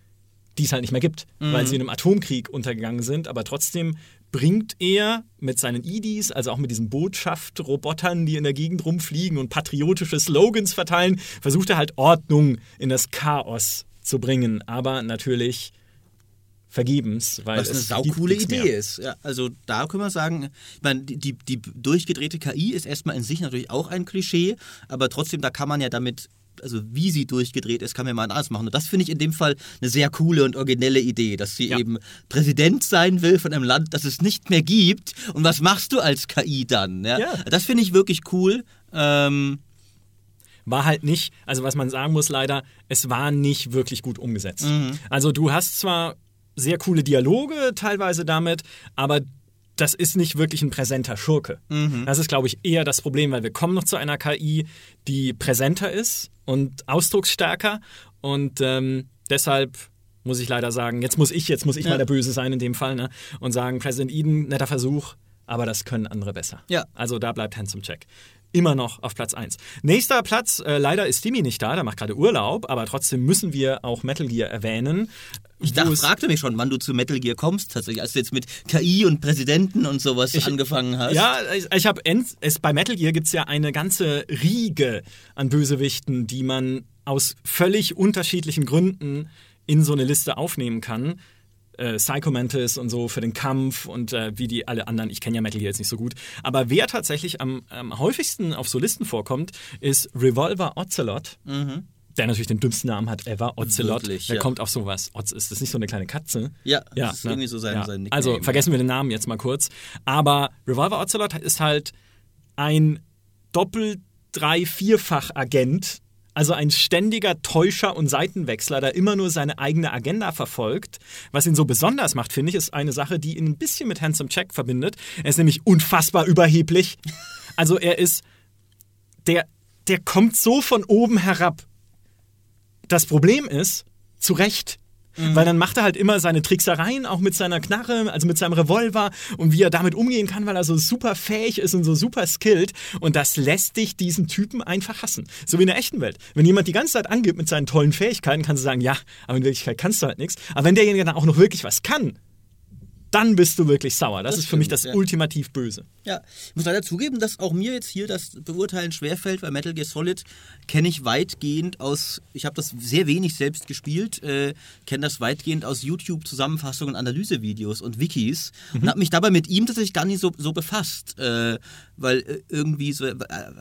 die es halt nicht mehr gibt, weil sie in einem Atomkrieg untergegangen sind. Aber trotzdem bringt er mit seinen IDs, also auch mit diesen Botschaft-Robotern, die in der Gegend rumfliegen und patriotische Slogans verteilen, versucht er halt Ordnung in das Chaos zu bringen. Aber natürlich vergebens, weil Was eine saukoole Idee mehr. ist. Ja, also da können wir sagen, ich meine, die, die, durchgedrehte KI ist erstmal in sich natürlich auch ein Klischee, aber trotzdem, da kann man ja damit, also wie sie durchgedreht ist, kann man ja mal anders machen. Und das finde ich in dem Fall eine sehr coole und originelle Idee, dass sie Ja. eben Präsident sein will von einem Land, das es nicht mehr gibt. Und was machst du als KI dann? Ja? Ja. Das finde ich wirklich cool. Ähm, war halt nicht, also was man sagen muss leider, es war nicht wirklich gut umgesetzt. Also du hast zwar sehr coole Dialoge teilweise damit, aber das ist nicht wirklich ein präsenter Schurke. Das ist, glaube ich, eher das Problem, weil wir kommen noch zu einer KI, die präsenter ist und ausdrucksstärker und ähm, deshalb muss ich leider sagen, jetzt muss ich, jetzt muss ich Ja. mal der Böse sein in dem Fall ne? und sagen, President Eden, netter Versuch, aber das können andere besser. Ja. Also da bleibt Handsome Jack. Immer noch auf Platz 1. Nächster Platz, äh, leider ist Timmy nicht da, der macht gerade Urlaub, aber trotzdem müssen wir auch Metal Gear erwähnen. ich dachte, fragte mich schon, wann du zu Metal Gear kommst, tatsächlich, als du jetzt mit KI und Präsidenten und sowas angefangen hast. Ja, ich, ich habe es bei Metal Gear gibt es ja eine ganze Riege an Bösewichten, die man aus völlig unterschiedlichen Gründen in so eine Liste aufnehmen kann. Äh, Psycho Mantis und so für den Kampf und äh, wie die alle anderen. Ich kenne ja Metal Gear jetzt nicht so gut. Aber wer tatsächlich am, am häufigsten auf so Listen vorkommt, ist Revolver Ocelot. Der natürlich den dümmsten Namen hat ever, Ocelot. Wirklich, der ja. kommt auf sowas. Oz, ist das nicht so eine kleine Katze? Ja, das ist irgendwie so sein- sein Nickname, Also ja. vergessen wir den Namen jetzt mal kurz. Aber Revolver Ocelot ist halt ein doppel-, drei-, vierfach Agent. Also ein ständiger Täuscher und Seitenwechsler, der immer nur seine eigene Agenda verfolgt. Was ihn so besonders macht, finde ich, ist eine Sache, die ihn ein bisschen mit Handsome Jack verbindet. Er ist nämlich unfassbar überheblich. Also er ist, der, der kommt so von oben herab. Das Problem ist, zu Recht. Weil dann macht er halt immer seine Tricksereien, auch mit seiner Knarre, also mit seinem Revolver und wie er damit umgehen kann, weil er so super fähig ist und so super skilled. Und das lässt dich diesen Typen einfach hassen. So wie in der echten Welt. Wenn jemand die ganze Zeit angibt mit seinen tollen Fähigkeiten, kannst du sagen, ja, aber in Wirklichkeit kannst du halt nichts. Aber wenn derjenige dann auch noch wirklich was kann, dann bist du wirklich sauer. Das, Das ist für mich stimmt, das ja. ultimativ Böse. Ja, ich muss leider zugeben, dass auch mir jetzt hier das Beurteilen schwerfällt, weil Metal Gear Solid kenne ich weitgehend aus, ich habe das sehr wenig selbst gespielt, äh, kenne das weitgehend aus YouTube-Zusammenfassungen, Analysevideos und Wikis und habe mich dabei mit ihm tatsächlich gar nicht so, so befasst, äh, weil äh, irgendwie so, äh,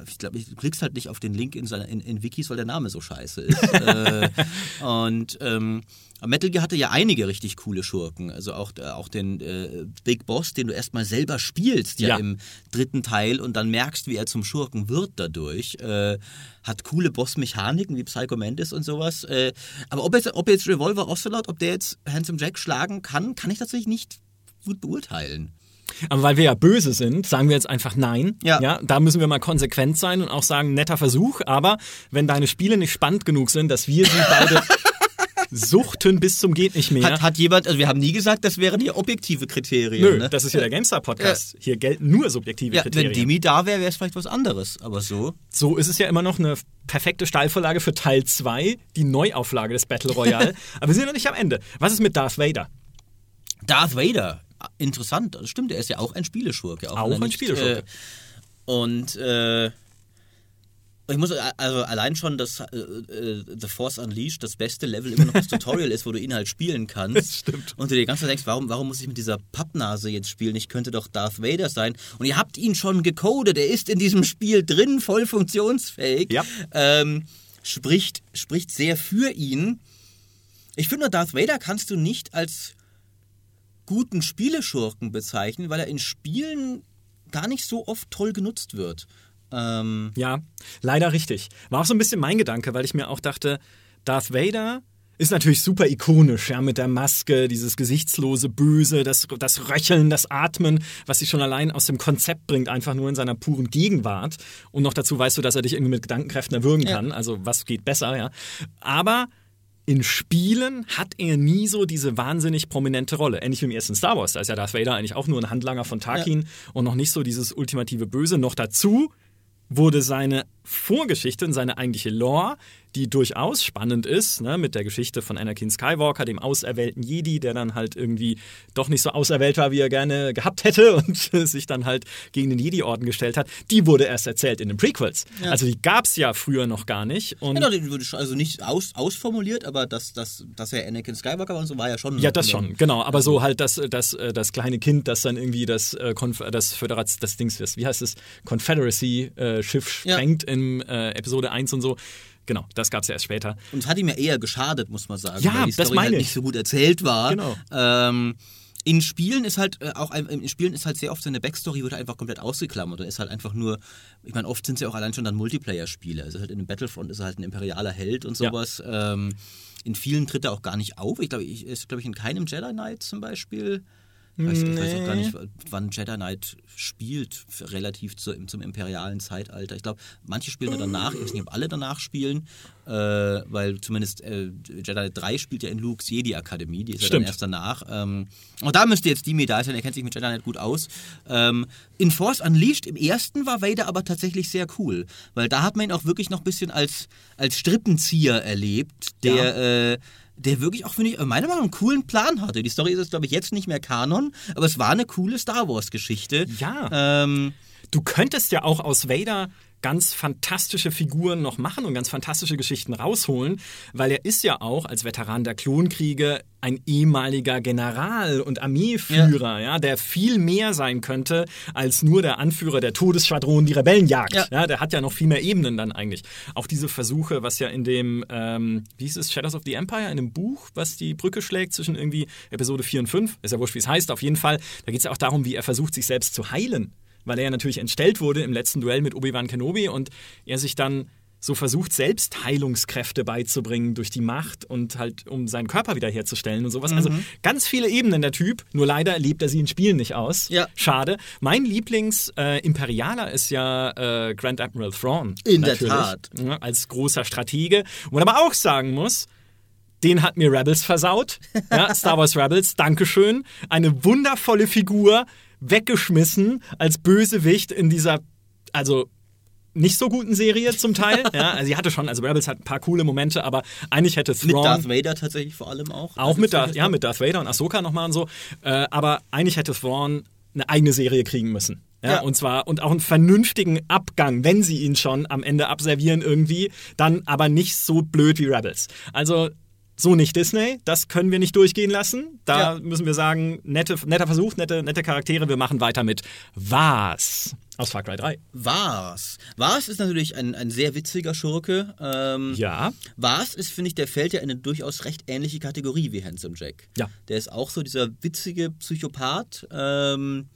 ich glaube, du klickst halt nicht auf den Link in, seiner, in, in Wikis, weil der Name so scheiße ist. <laughs> äh, und ähm, Metal Gear hatte ja einige richtig coole Schurken, also auch, äh, auch den, den äh, Big Boss, den du erstmal selber spielst, ja, Ja. im dritten Teil und dann merkst, wie er zum Schurken wird dadurch. Äh, hat coole Bossmechaniken wie Psycho Mantis und sowas. Äh, aber ob jetzt, ob jetzt Revolver Ocelot, ob der jetzt Handsome Jack schlagen kann, kann ich tatsächlich nicht gut beurteilen. Aber weil wir ja böse sind, sagen wir jetzt einfach nein. Ja. ja. Da müssen wir mal konsequent sein und auch sagen, netter Versuch. Aber wenn deine Spiele nicht spannend genug sind, dass wir sie beide <laughs> suchten bis zum geht nicht mehr. Hat, hat jemand, also wir haben nie gesagt, das wären hier objektive Kriterien. Nö, ne? das ist ja der GameStar-Podcast. Hier gelten nur subjektive ja, Kriterien. wenn Demi da wäre, wäre es vielleicht was anderes. Aber so. So ist es ja immer noch eine perfekte Steilvorlage für Teil 2, die Neuauflage des Battle Royale. <laughs> Aber wir sind noch nicht am Ende. Was ist mit Darth Vader? Darth Vader, interessant, das stimmt, er ist ja auch ein Spieleschurke. Auch er ein Spieleschurke. Äh, und äh, ich muss also allein schon, dass äh, äh, The Force Unleashed das beste Level immer noch das Tutorial ist, wo du ihn halt spielen kannst. Das stimmt. Und du dir die ganze Zeit denkst, warum, warum muss ich mit dieser Pappnase jetzt spielen? Ich könnte doch Darth Vader sein. Und ihr habt ihn schon gecodet, er ist in diesem Spiel drin, voll funktionsfähig. Ja. Ähm, spricht, spricht sehr für ihn. Ich finde, Darth Vader kannst du nicht als guten Spieleschurken bezeichnen, weil er in Spielen gar nicht so oft toll genutzt wird. Ähm, Ja, leider richtig. War auch so ein bisschen mein Gedanke, weil ich mir auch dachte, Darth Vader ist natürlich super ikonisch, ja, mit der Maske, dieses gesichtslose Böse, das, das Röcheln, das Atmen, was sich schon allein aus dem Konzept bringt, einfach nur in seiner puren Gegenwart. Und noch dazu weißt du, dass er dich irgendwie mit Gedankenkräften erwürgen Ja. kann. Also was geht besser, ja. Aber in Spielen hat er nie so diese wahnsinnig prominente Rolle. Ähnlich wie im ersten Star Wars. Da ist ja Darth Vader eigentlich auch nur ein Handlanger von Tarkin und noch nicht so dieses ultimative Böse. Noch dazu wurde seine Vorgeschichte und seine eigentliche Lore, die durchaus spannend ist, ne, mit der Geschichte von Anakin Skywalker, dem auserwählten Jedi, der dann halt irgendwie doch nicht so auserwählt war, wie er gerne gehabt hätte <laughs> und sich dann halt gegen den Jedi-Orden gestellt hat, die wurde erst erzählt in den Prequels. Ja. Also die gab es ja früher noch gar nicht. Und genau, die wurde also nicht aus, ausformuliert, aber dass, dass, dass er Anakin Skywalker war und so war ja schon. Ja, das schon, genau. Aber so halt das, das, äh, das kleine Kind, das dann irgendwie das, äh, Konf das Föderats, das Dings wie heißt es, Confederacy-Schiff Ja. sprengt in äh, Episode 1 und so. Genau, das gab es ja erst später. Und es hat ihm ja eher geschadet, muss man sagen. Ja, weil die das Story meine halt ich. nicht so gut erzählt war. Genau. Ähm, in Spielen ist halt äh, auch ein- in Spielen ist halt sehr oft seine Backstory wird einfach komplett ausgeklammert und ist halt einfach nur, ich meine, oft sind es ja auch allein schon dann Multiplayer-Spiele. Also halt in Battlefront ist er halt ein imperialer Held und Ja. sowas. Ähm, in vielen tritt er auch gar nicht auf. Ich glaube, ich ist glaube ich in keinem Jedi Knight zum Beispiel. Ich weiß, ich weiß auch gar nicht, wann Jedi Knight spielt, relativ zu, zum imperialen Zeitalter. Ich glaube, manche spielen nur danach, ich weiß nicht, ob alle danach spielen, äh, weil zumindest äh, Jedi Knight 3 spielt ja in Luke's Jedi-Akademie, die ist ja Stimmt. dann erst danach. Ähm, und da müsste jetzt Dimi da sein, er kennt sich mit Jedi Knight gut aus. Ähm, in Force Unleashed im ersten war Vader aber tatsächlich sehr cool, weil da hat man ihn auch wirklich noch ein bisschen als, als Strippenzieher erlebt, der... Äh, der wirklich auch, finde ich, meiner Meinung nach einen coolen Plan hatte. Die Story ist jetzt, glaube ich, jetzt nicht mehr Kanon, aber es war eine coole Star Wars-Geschichte. Ja. Ähm, Du könntest ja auch aus Vader ganz fantastische Figuren noch machen und ganz fantastische Geschichten rausholen, weil er ist ja auch als Veteran der Klonkriege ein ehemaliger General und Armeeführer, ja. der viel mehr sein könnte als nur der Anführer der Todesschwadron, die Rebellenjagd. Ja. Ja. der hat ja noch viel mehr Ebenen dann eigentlich. Auch diese Versuche, was ja in dem, ähm, wie hieß es, Shadows of the Empire, in dem Buch, was die Brücke schlägt zwischen irgendwie Episode 4 und 5, ist ja wurscht, wie es heißt, auf jeden Fall, da geht es ja auch darum, wie er versucht, sich selbst zu heilen weil er ja natürlich entstellt wurde im letzten Duell mit Obi-Wan Kenobi und er sich dann so versucht, selbst Heilungskräfte beizubringen durch die Macht und halt, um seinen Körper wiederherzustellen und sowas. Also ganz viele Ebenen der Typ, nur leider lebt er sie in Spielen nicht aus. Ja. Schade. Mein Lieblings-Imperialer ist ja äh, Grand Admiral Thrawn. In der Tat. Ja, als großer Stratege. Wo man aber auch sagen muss, den hat mir Rebels versaut. Ja, Star Wars Rebels, Dankeschön. Eine wundervolle Figur, weggeschmissen als Bösewicht in dieser, also nicht so guten Serie zum Teil. <laughs> Ja, also sie hatte schon, also Rebels hat ein paar coole Momente, aber eigentlich hätte mit Thrawn Darth Vader tatsächlich vor allem auch. auch Also mit Darth, ja, mit Darth Vader und Ahsoka nochmal und so. Äh, aber eigentlich hätte Thrawn eine eigene Serie kriegen müssen. Ja, Ja. Und zwar, und auch einen vernünftigen Abgang, wenn sie ihn schon am Ende abservieren irgendwie, dann aber nicht so blöd wie Rebels. Also, so nicht Disney, das können wir nicht durchgehen lassen. Da Ja. müssen wir sagen, nette, netter Versuch, nette, nette Charaktere, wir machen weiter mit Was? Aus Far Cry 3. Vars. Vars ist natürlich ein, ein sehr witziger Schurke. Ähm, Ja. Vars ist, finde ich, der fällt ja in eine durchaus recht ähnliche Kategorie wie Handsome Jack. Ja. Der ist auch so dieser witzige Psychopath. Ähm,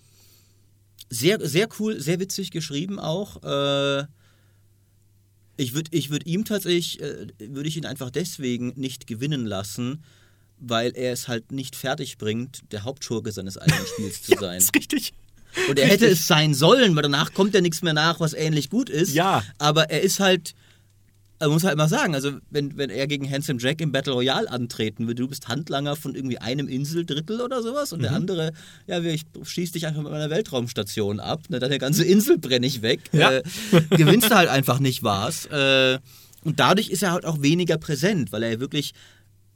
sehr, sehr cool, sehr witzig geschrieben auch. Äh, ich würde ich würd ihm tatsächlich, äh, würde ich ihn einfach deswegen nicht gewinnen lassen, weil er es halt nicht fertig bringt, der Hauptschurke seines eigenen Spiels zu <laughs> sein. Ist richtig. Und er hätte es sein sollen, weil danach kommt ja nichts mehr nach, was ähnlich gut ist. Ja. Aber er ist halt, man muss halt mal sagen, also wenn, wenn er gegen Handsome Jack im Battle Royale antreten würde, du bist Handlanger von irgendwie einem Inseldrittel oder sowas und Mhm. der andere, ja, ich schieß dich einfach mit meiner Weltraumstation ab, ne, deine ganze Insel brenne ich weg. Ja. Äh, gewinnst du halt einfach nicht was. Äh, und dadurch ist er halt auch weniger präsent, weil er wirklich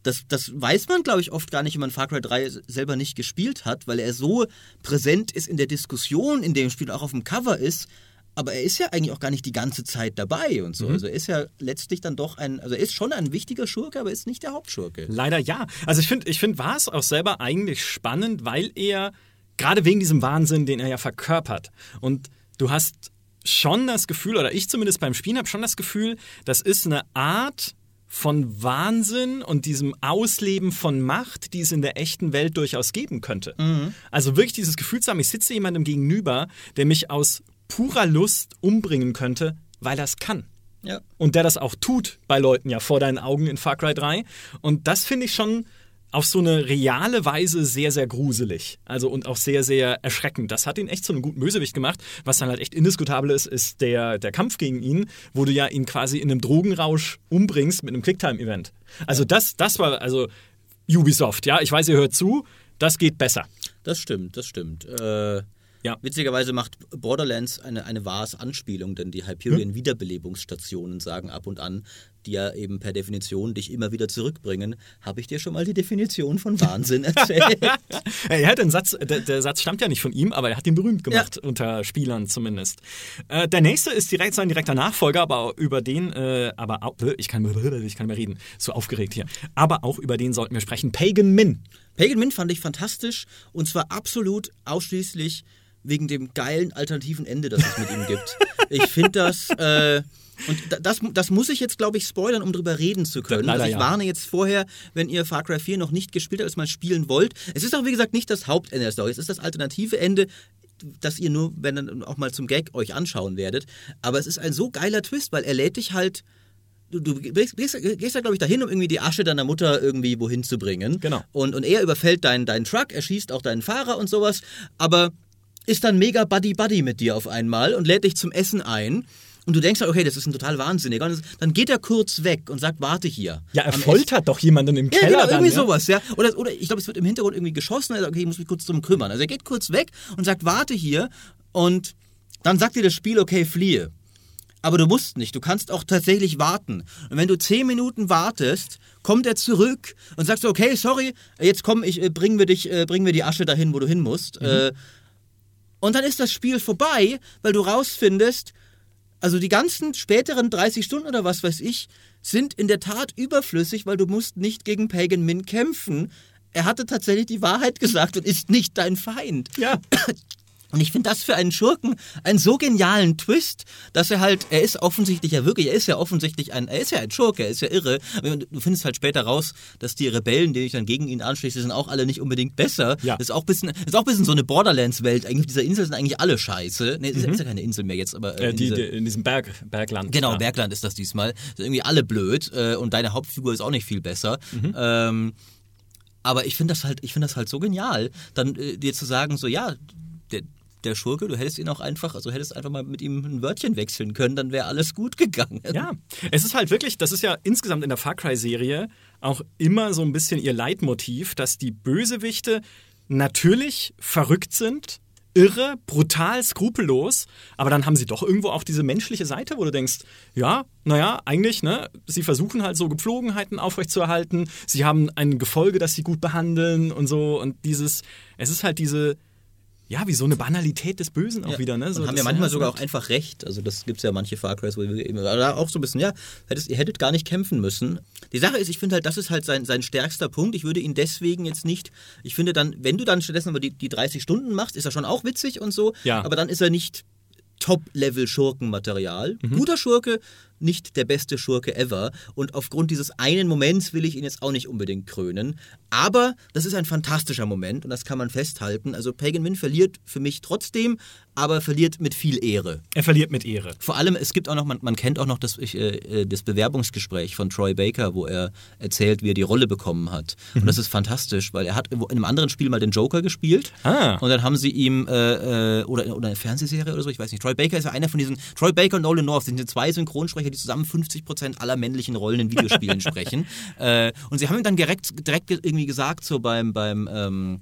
das, das weiß man, glaube ich, oft gar nicht, wenn man Far Cry 3 selber nicht gespielt hat, weil er so präsent ist in der Diskussion, in dem Spiel auch auf dem Cover ist. Aber er ist ja eigentlich auch gar nicht die ganze Zeit dabei und so. Also er ist ja letztlich dann doch ein, also er ist schon ein wichtiger Schurke, aber er ist nicht der Hauptschurke. Leider ja. Also ich finde, ich find, war es auch selber eigentlich spannend, weil er, gerade wegen diesem Wahnsinn, den er ja verkörpert, und du hast schon das Gefühl, oder ich zumindest beim Spielen habe schon das Gefühl, das ist eine Art von Wahnsinn und diesem Ausleben von Macht, die es in der echten Welt durchaus geben könnte. Also wirklich dieses Gefühl zu haben, ich sitze jemandem gegenüber, der mich aus purer Lust umbringen könnte, weil er es kann. Ja. Und der das auch tut bei Leuten ja vor deinen Augen in Far Cry 3. Und das finde ich schon auf so eine reale Weise sehr, sehr gruselig. Also und auch sehr, sehr erschreckend. Das hat ihn echt zu einem guten Bösewicht gemacht. Was dann halt echt indiskutabel ist, ist der, der Kampf gegen ihn, wo du ja ihn quasi in einem Drogenrausch umbringst mit einem Quicktime-Event. Also das, das war, also Ubisoft, ja, ich weiß, ihr hört zu, das geht besser. Das stimmt, das stimmt. Äh, Ja. Witzigerweise macht Borderlands eine, eine wahres Anspielung, denn die Hyperion Wiederbelebungsstationen sagen ab und an, die ja eben per Definition dich immer wieder zurückbringen. Habe ich dir schon mal die Definition von Wahnsinn <laughs> erzählt? Er hat den Satz, der, der Satz stammt ja nicht von ihm, aber er hat ihn berühmt gemacht, unter Spielern zumindest. Äh, der nächste ist direkt sein direkter Nachfolger, aber über den, äh, aber auch, ich kann, ich kann mehr reden, so aufgeregt hier. Aber auch über den sollten wir sprechen. Pagan Min. Pagan Min fand ich fantastisch und zwar absolut ausschließlich wegen dem geilen alternativen Ende, das es mit ihm gibt. <laughs> Ich finde das. Äh, und da- das, das muss ich jetzt, glaube ich, spoilern, um drüber reden zu können. Leider also ich warne jetzt vorher, wenn ihr Far Cry 4 noch nicht gespielt habt, es mal spielen wollt. Es ist auch, wie gesagt, nicht das Hauptende der Story. Es ist das alternative Ende, das ihr nur, wenn dann auch mal zum Gag euch anschauen werdet. Aber es ist ein so geiler Twist, weil er lädt dich halt du, du gehst, gehst, gehst ja, glaube ich, dahin, um irgendwie die Asche deiner Mutter irgendwie wohin zu bringen. Genau. Und, und er überfällt deinen, deinen Truck, erschießt auch deinen Fahrer und sowas, aber ist dann mega Buddy-Buddy mit dir auf einmal und lädt dich zum Essen ein. Und du denkst halt, okay, das ist ein total Wahnsinniger. Und dann geht er kurz weg und sagt, warte hier. Ja, er Am foltert doch jemanden im ja, Keller genau, dann. irgendwie ja? sowas, ja. Oder, oder ich glaube, es wird im Hintergrund irgendwie geschossen. Er sagt, okay, ich muss mich kurz drum kümmern. Also er geht kurz weg und sagt, warte hier. Und dann sagt dir das Spiel, okay, fliehe. Aber du musst nicht. Du kannst auch tatsächlich warten. Und wenn du zehn Minuten wartest, kommt er zurück und sagst, okay, sorry, jetzt komm, ich äh, bringen wir dich, äh, bringen wir die Asche dahin, wo du hin musst. Äh, und dann ist das Spiel vorbei, weil du rausfindest, also die ganzen späteren 30 Stunden oder was weiß ich, sind in der Tat überflüssig, weil du musst nicht gegen Pagan Min kämpfen. Er hatte tatsächlich die Wahrheit gesagt und ist nicht dein Feind. Ja. <coughs> Und ich finde das für einen Schurken einen so genialen Twist, dass er halt, er ist offensichtlich ja wirklich, er ist ja offensichtlich ein, er ist ja ein Schurke, er ist ja irre. Du findest halt später raus, dass die Rebellen, die sich dann gegen ihn anschließen, die sind auch alle nicht unbedingt besser. Ja. Das ist auch ein bisschen, ist auch bisschen so eine Borderlands-Welt. Eigentlich auf dieser Insel sind eigentlich alle scheiße. Nee, ist, ja- ist ja keine Insel mehr jetzt, aber äh, Äh, in die, dieser- die, in diesem Berg, Bergland. Genau, ja. Bergland ist das diesmal. Sind irgendwie alle blöd äh, und deine Hauptfigur ist auch nicht viel besser. Mhm. Ähm, aber ich finde das halt, ich finde das halt so genial, dann äh, dir zu sagen, so ja, der, der Schurke, du hättest ihn auch einfach, also hättest einfach mal mit ihm ein Wörtchen wechseln können, dann wäre alles gut gegangen. Ja, es ist halt wirklich, das ist ja insgesamt in der Far Cry-Serie auch immer so ein bisschen ihr Leitmotiv, dass die Bösewichte natürlich verrückt sind, irre, brutal, skrupellos, aber dann haben sie doch irgendwo auch diese menschliche Seite, wo du denkst, ja, naja, eigentlich, ne, sie versuchen halt so Gepflogenheiten aufrechtzuerhalten, sie haben ein Gefolge, das sie gut behandeln und so und dieses, es ist halt diese, ja, wie so eine Banalität des Bösen auch Ja. wieder, ne? So, und haben ja manchmal sogar so- auch einfach recht. Also das gibt es ja manche Far Crys, wo wir eben oder auch so ein bisschen, ja, hättest, ihr hättet gar nicht kämpfen müssen. Die Sache ist, ich finde halt, das ist halt sein, sein stärkster Punkt. Ich würde ihn deswegen jetzt nicht, ich finde dann, wenn du dann stattdessen aber die, die 30 Stunden machst, ist er schon auch witzig und so, Ja. aber dann ist er nicht Top-Level-Schurkenmaterial. Guter Schurke, nicht der beste Schurke ever. Und aufgrund dieses einen Moments will ich ihn jetzt auch nicht unbedingt krönen. Aber das ist ein fantastischer Moment und das kann man festhalten. Also Pagan Min verliert für mich trotzdem, aber verliert mit viel Ehre. Er verliert mit Ehre. Vor allem, es gibt auch noch, man, man kennt auch noch das, ich, äh, das Bewerbungsgespräch von Troy Baker, wo er erzählt, wie er die Rolle bekommen hat. Und das ist fantastisch, weil er hat in einem anderen Spiel mal den Joker gespielt. Ah. Und dann haben sie ihm, äh, äh, oder, oder eine Fernsehserie oder so, ich weiß nicht. Troy Baker ist ja einer von diesen, Troy Baker und Nolan North sind zwei Synchronsprecher, die zusammen 50% aller männlichen Rollen in Videospielen <laughs> sprechen. Äh, und sie haben ihm dann direkt, direkt irgendwie gesagt, so beim, beim, ähm,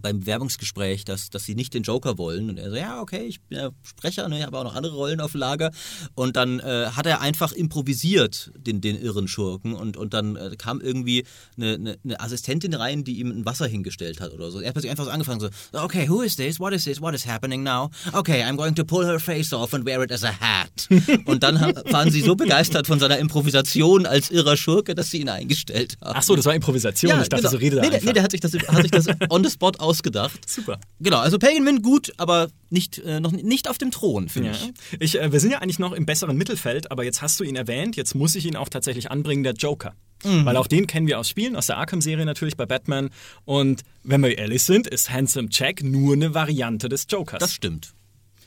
beim Bewerbungsgespräch, dass, dass sie nicht den Joker wollen. Und er so, ja, okay, ich bin ja Sprecher, ne, ich habe auch noch andere Rollen auf Lager. Und dann äh, hat er einfach improvisiert, den, den irren Schurken. Und, und dann äh, kam irgendwie eine, eine, eine Assistentin rein, die ihm ein Wasser hingestellt hat oder so. Er hat plötzlich einfach so angefangen, so, okay, who is this? What is this? What is happening now? Okay, I'm going to pull her face off and wear it as a hat. <laughs> und dann waren sie so begeistert von seiner Improvisation als irrer Schurke, dass sie ihn eingestellt haben. Ach so, das war Improvisation. ich dachte, genau. so rede da nee, einfach. nee, der hat sich das, hat sich das <laughs> on the spot ausgedacht. Super. Genau, also Pagan Min gut, aber nicht, äh, noch nicht auf dem Thron, finde Ja. ich. Ich, äh, wir sind ja eigentlich noch im besseren Mittelfeld, aber jetzt hast du ihn erwähnt, jetzt muss ich ihn auch tatsächlich anbringen, der Joker. Mhm. Weil auch den kennen wir aus Spielen, aus der Arkham-Serie natürlich bei Batman. Und wenn wir ehrlich sind, ist Handsome Jack nur eine Variante des Jokers. Das stimmt.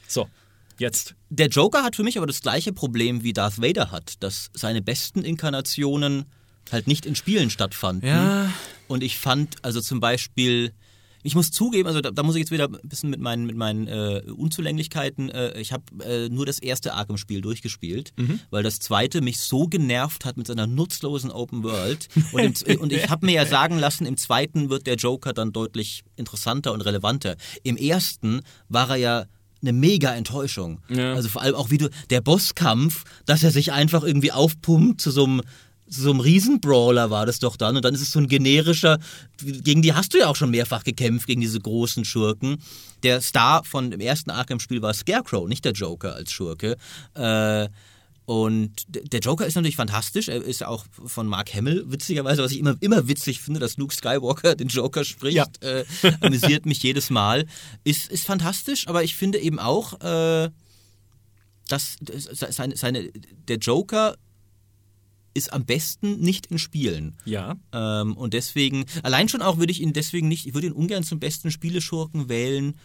so, jetzt. Der Joker hat für mich aber das gleiche Problem wie Darth Vader hat, dass seine besten Inkarnationen halt nicht in Spielen stattfanden. Ja. Und ich fand, also zum Beispiel, ich muss zugeben, also da, da muss ich jetzt wieder ein bisschen mit meinen, mit meinen äh, Unzulänglichkeiten, äh, ich habe äh, nur das erste Arkham-Spiel durchgespielt, weil das zweite mich so genervt hat mit seiner nutzlosen Open World. <laughs> Und, im, und ich habe mir ja sagen lassen, im zweiten wird der Joker dann deutlich interessanter und relevanter. Im ersten war er ja eine mega Enttäuschung. Ja. Also vor allem auch wie du, der Bosskampf, dass er sich einfach irgendwie aufpumpt zu so einem so einem Riesenbrawler war das doch dann und dann ist es so ein generischer, gegen die hast du ja auch schon mehrfach gekämpft, gegen diese großen Schurken. Der Star von dem ersten Arkham-Spiel war Scarecrow, nicht der Joker als Schurke. Äh, und der Joker ist natürlich fantastisch. Er ist auch von Mark Hamill, witzigerweise, was ich immer, immer witzig finde, dass Luke Skywalker <laughs> den Joker spricht. Ja. Äh, amüsiert mich jedes Mal. Ist, ist fantastisch, aber ich finde eben auch, äh, dass dass seine, seine, der Joker ist am besten nicht in Spielen. Ja. Ähm, und deswegen, allein schon auch würde ich ihn deswegen nicht, ich würde ihn ungern zum besten Spieleschurken wählen,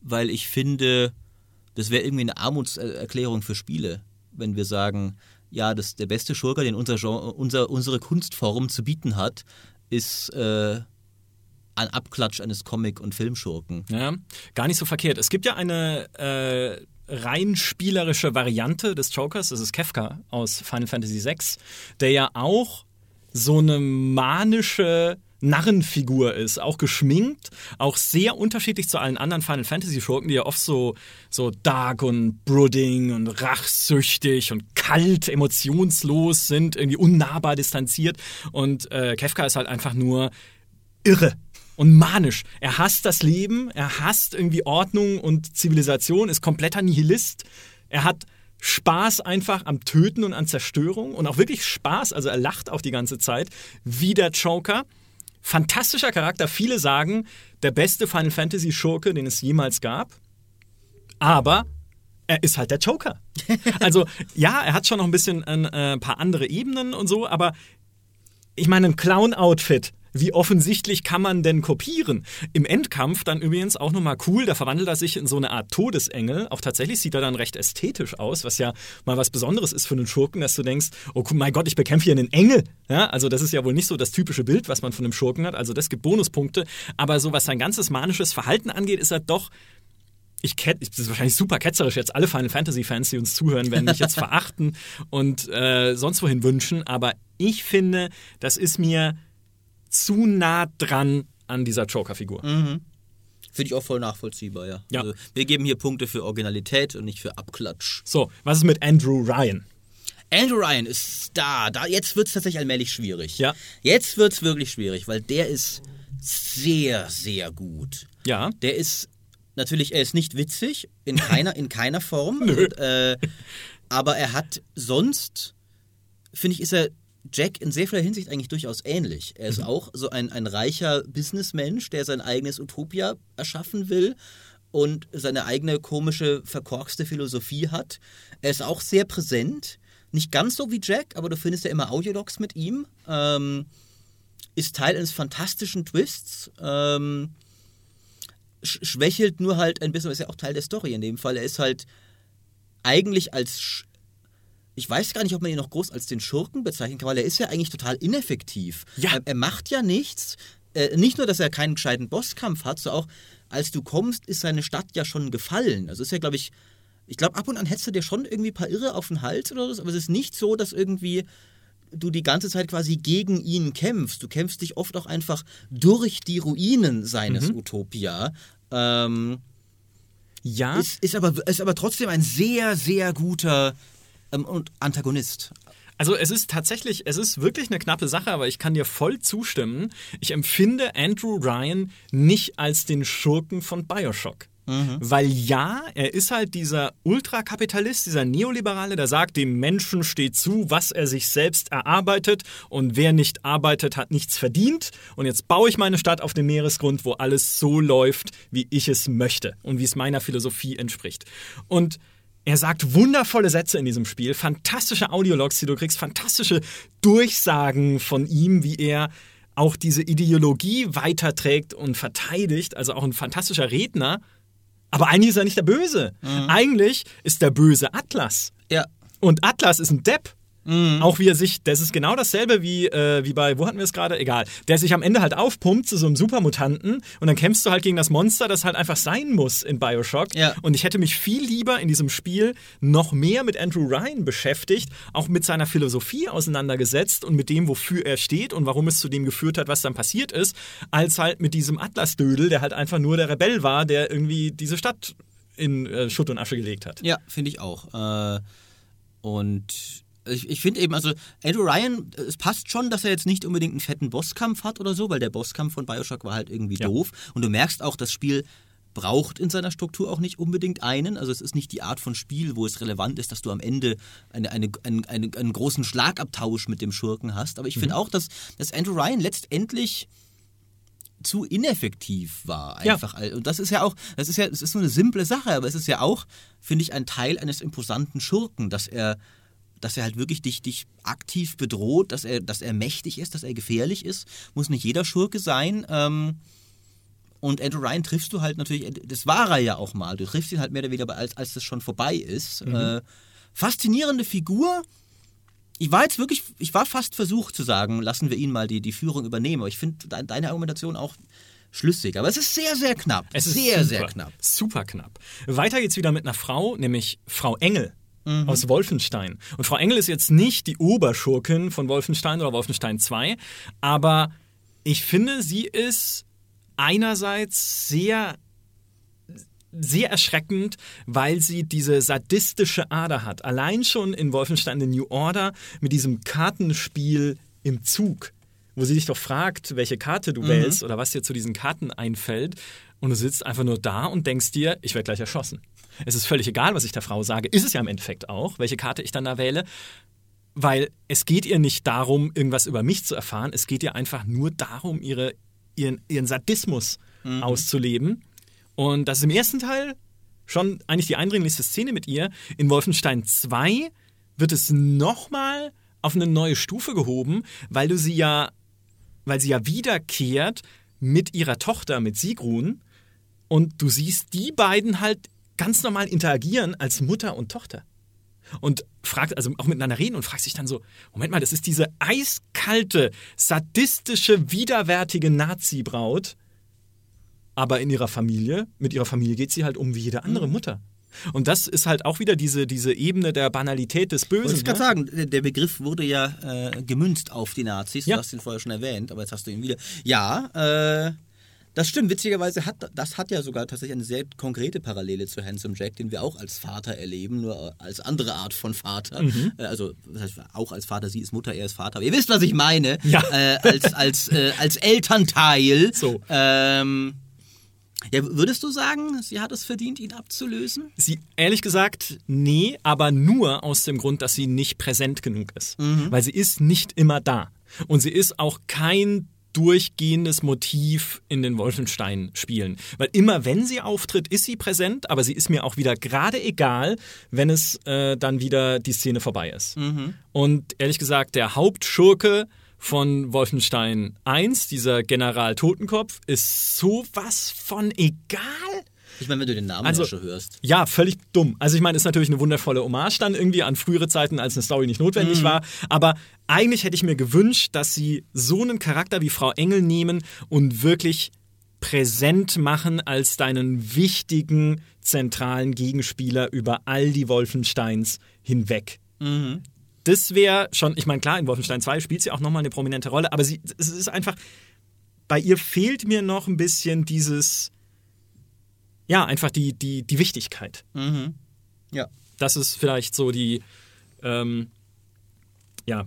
weil ich finde, das wäre irgendwie eine Armutserklärung für Spiele, wenn wir sagen, ja, das, der beste Schurker, den unser, Genre, unser, unsere Kunstform zu bieten hat, ist äh, ein Abklatsch eines Comic- und Filmschurken. Ja, gar nicht so verkehrt. Es gibt ja eine äh, rein spielerische Variante des Jokers, das ist Kefka aus Final Fantasy VI, der ja auch so eine manische Narrenfigur ist, auch geschminkt, auch sehr unterschiedlich zu allen anderen Final Fantasy Schurken, die ja oft so, so dark und brooding und rachsüchtig und kalt, emotionslos sind, irgendwie unnahbar distanziert. Und äh, Kefka ist halt einfach nur irre und manisch. Er hasst das Leben, er hasst irgendwie Ordnung und Zivilisation, ist kompletter Nihilist. Er hat Spaß einfach am Töten und an Zerstörung und auch wirklich Spaß, also er lacht auch die ganze Zeit, wie der Joker. Fantastischer Charakter, viele sagen, der beste Final Fantasy Schurke, den es jemals gab. Aber er ist halt der Joker. <laughs> Also ja, er hat schon noch ein bisschen ein äh, paar andere Ebenen und so, aber ich meine, ein Clown-Outfit. Wie offensichtlich kann man denn kopieren? Im Endkampf dann übrigens auch nochmal cool, da verwandelt er sich in so eine Art Todesengel. Auch tatsächlich sieht er dann recht ästhetisch aus, was ja mal was Besonderes ist für einen Schurken, dass du denkst, oh mein Gott, ich bekämpfe hier einen Engel. Ja, also das ist ja wohl nicht so das typische Bild, was man von einem Schurken hat. Also das gibt Bonuspunkte. Aber so was sein ganzes manisches Verhalten angeht, ist er doch ich kenn, das ist wahrscheinlich super ketzerisch jetzt. Alle Final Fantasy Fans, die uns zuhören, werden mich jetzt <laughs> verachten und äh, sonst wohin wünschen. Aber ich finde, das ist mir zu nah dran an dieser Joker-Figur. Finde ich auch voll nachvollziehbar, ja. Ja. Also, wir geben hier Punkte für Originalität und nicht für Abklatsch. So, was ist mit Andrew Ryan? Andrew Ryan ist da. da jetzt wird es tatsächlich allmählich schwierig. Ja. Jetzt wird es wirklich schwierig, weil der ist sehr, sehr gut. Ja. Der ist natürlich, er ist nicht witzig, in keiner, in keiner Form. <laughs> Und, äh, aber er hat sonst, finde ich, ist er Jack in sehr vieler Hinsicht eigentlich durchaus ähnlich. Er ist auch so ein, ein reicher Businessmensch, der sein eigenes Utopia erschaffen will und seine eigene komische, verkorkste Philosophie hat. Er ist auch sehr präsent. Nicht ganz so wie Jack, aber du findest ja immer Audiologs mit ihm. Ähm, ist Teil eines fantastischen Twists. Ähm, schwächelt nur halt ein bisschen, ist ja auch Teil der Story in dem Fall. Er ist halt eigentlich als ich weiß gar nicht, ob man ihn noch groß als den Schurken bezeichnen kann, weil er ist ja eigentlich total ineffektiv. Ja. Er, er macht ja nichts. Äh, nicht nur, dass er keinen gescheiten Bosskampf hat, sondern auch, als du kommst, ist seine Stadt ja schon gefallen. Also ist ja, glaube ich, ich glaube, ab und an hättest du dir schon irgendwie ein paar Irre auf den Hals oder so, aber es ist nicht so, dass irgendwie du die ganze Zeit quasi gegen ihn kämpfst. Du kämpfst dich oft auch einfach durch die Ruinen seines Mhm. Utopia. Ähm, Ja, ist, ist, aber, ist aber trotzdem ein sehr, sehr guter ähm, und Antagonist. Also es ist tatsächlich, es ist wirklich eine knappe Sache, aber ich kann dir voll zustimmen. Ich empfinde Andrew Ryan nicht als den Schurken von Bioshock. Weil ja, er ist halt dieser Ultrakapitalist, dieser Neoliberale, der sagt, dem Menschen steht zu, was er sich selbst erarbeitet und wer nicht arbeitet, hat nichts verdient. Und jetzt baue ich meine Stadt auf dem Meeresgrund, wo alles so läuft, wie ich es möchte und wie es meiner Philosophie entspricht. Und er sagt wundervolle Sätze in diesem Spiel, fantastische Audiologs, die du kriegst, fantastische Durchsagen von ihm, wie er auch diese Ideologie weiterträgt und verteidigt. Also auch ein fantastischer Redner. Aber eigentlich ist er nicht der Böse. Eigentlich ist der Böse Atlas. Ja. Und Atlas ist ein Depp. Auch wie er sich, das ist genau dasselbe wie, äh, wie bei, wo hatten wir es gerade? Egal. Der sich am Ende halt aufpumpt zu so einem Supermutanten und dann kämpfst du halt gegen das Monster, das halt einfach sein muss in Bioshock. Ja. Und ich hätte mich viel lieber in diesem Spiel noch mehr mit Andrew Ryan beschäftigt, auch mit seiner Philosophie auseinandergesetzt und mit dem, wofür er steht und warum es zu dem geführt hat, was dann passiert ist, als halt mit diesem Atlas-Dödel, der halt einfach nur der Rebell war, der irgendwie diese Stadt in äh, Schutt und Asche gelegt hat. Ja, finde ich auch. Äh, und ich, ich finde eben, also Andrew Ryan, es passt schon, dass er jetzt nicht unbedingt einen fetten Bosskampf hat oder so, weil der Bosskampf von Bioshock war halt irgendwie Ja. doof. Und du merkst auch, das Spiel braucht in seiner Struktur auch nicht unbedingt einen. Also es ist nicht die Art von Spiel, wo es relevant ist, dass du am Ende eine, eine, einen, einen, einen großen Schlagabtausch mit dem Schurken hast. Aber ich finde auch, dass, dass Andrew Ryan letztendlich zu ineffektiv war Ja. einfach. Und das ist ja auch, das ist ja, es ist nur eine simple Sache, aber es ist ja auch, finde ich, ein Teil eines imposanten Schurken, dass er, dass er halt wirklich dich, dich aktiv bedroht, dass er, dass er mächtig ist, dass er gefährlich ist. Muss nicht jeder Schurke sein. Ähm, und Andrew Ryan triffst du halt natürlich, das war er ja auch mal. Du triffst ihn halt mehr oder weniger, als, als das schon vorbei ist. Äh, faszinierende Figur. Ich war jetzt wirklich, ich war fast versucht zu sagen, lassen wir ihn mal die, die Führung übernehmen. Aber ich finde de deine Argumentation auch schlüssig. Aber es ist sehr, sehr knapp. Es ist sehr, super, sehr knapp. Super knapp. Weiter geht's wieder mit einer Frau, nämlich Frau Engel. Mhm. Aus Wolfenstein. Und Frau Engel ist jetzt nicht die Oberschurkin von Wolfenstein oder Wolfenstein 2, aber ich finde, sie ist einerseits sehr sehr erschreckend, weil sie diese sadistische Ader hat. Allein schon in Wolfenstein The New Order mit diesem Kartenspiel im Zug, wo sie dich doch fragt, welche Karte du wählst oder was dir zu diesen Karten einfällt. Und du sitzt einfach nur da und denkst dir, ich werde gleich erschossen. Es ist völlig egal, was ich der Frau sage. Ist es ja im Endeffekt auch, welche Karte ich dann da wähle. Weil es geht ihr nicht darum, irgendwas über mich zu erfahren. Es geht ihr einfach nur darum, ihre, ihren, ihren Sadismus auszuleben. Und das ist im ersten Teil schon eigentlich die eindringlichste Szene mit ihr. In Wolfenstein 2 wird es nochmal auf eine neue Stufe gehoben, weil du sie ja, weil sie ja wiederkehrt mit ihrer Tochter, mit Sigrun. Und du siehst die beiden halt ganz normal interagieren als Mutter und Tochter. Und fragt, also auch miteinander reden und fragt sich dann so: Moment mal, das ist diese eiskalte, sadistische, widerwärtige Nazi-Braut. Aber in ihrer Familie, mit ihrer Familie geht sie halt um wie jede andere Mutter. Und das ist halt auch wieder diese, diese Ebene der Banalität des Bösen. Ich gerade ne? sagen, der- der Begriff wurde ja äh, gemünzt auf die Nazis. Ja. Du hast ihn vorher schon erwähnt, aber jetzt hast du ihn wieder. Ja, äh, das stimmt. Witzigerweise hat das hat ja sogar tatsächlich eine sehr konkrete Parallele zu Handsome Jack, den wir auch als Vater erleben, nur als andere Art von Vater. Mhm. Äh, also das heißt, auch als Vater, sie ist Mutter, er ist Vater. Aber ihr wisst, was ich meine. Ja. Äh, als, als, äh, als Elternteil. So. Ähm, ja, würdest du sagen, sie hat es verdient, ihn abzulösen? Sie, ehrlich gesagt, nee, aber nur aus dem Grund, dass sie nicht präsent genug ist. Weil sie ist nicht immer da. Und sie ist auch kein durchgehendes Motiv in den Wolfenstein-Spielen. Weil immer wenn sie auftritt, ist sie präsent, aber sie ist mir auch wieder gerade egal, wenn es äh, dann wieder die Szene vorbei ist. Mhm. Und ehrlich gesagt, der Hauptschurke von Wolfenstein 1, dieser General Totenkopf, ist sowas von egal. Ich meine, wenn du den Namen Also- schon hörst. Ja, völlig dumm. Also ich meine, ist natürlich eine wundervolle Hommage dann irgendwie an frühere Zeiten, als eine Story nicht notwendig war. Aber eigentlich hätte ich mir gewünscht, dass sie so einen Charakter wie Frau Engel nehmen und wirklich präsent machen als deinen wichtigen zentralen Gegenspieler über all die Wolfensteins hinweg. Das wäre schon, ich meine, klar, in Wolfenstein 2 spielt sie auch nochmal eine prominente Rolle, aber sie, es ist einfach, bei ihr fehlt mir noch ein bisschen dieses, ja, einfach die, die, die Wichtigkeit. Mhm. Ja. Das ist vielleicht so die, ähm, ja,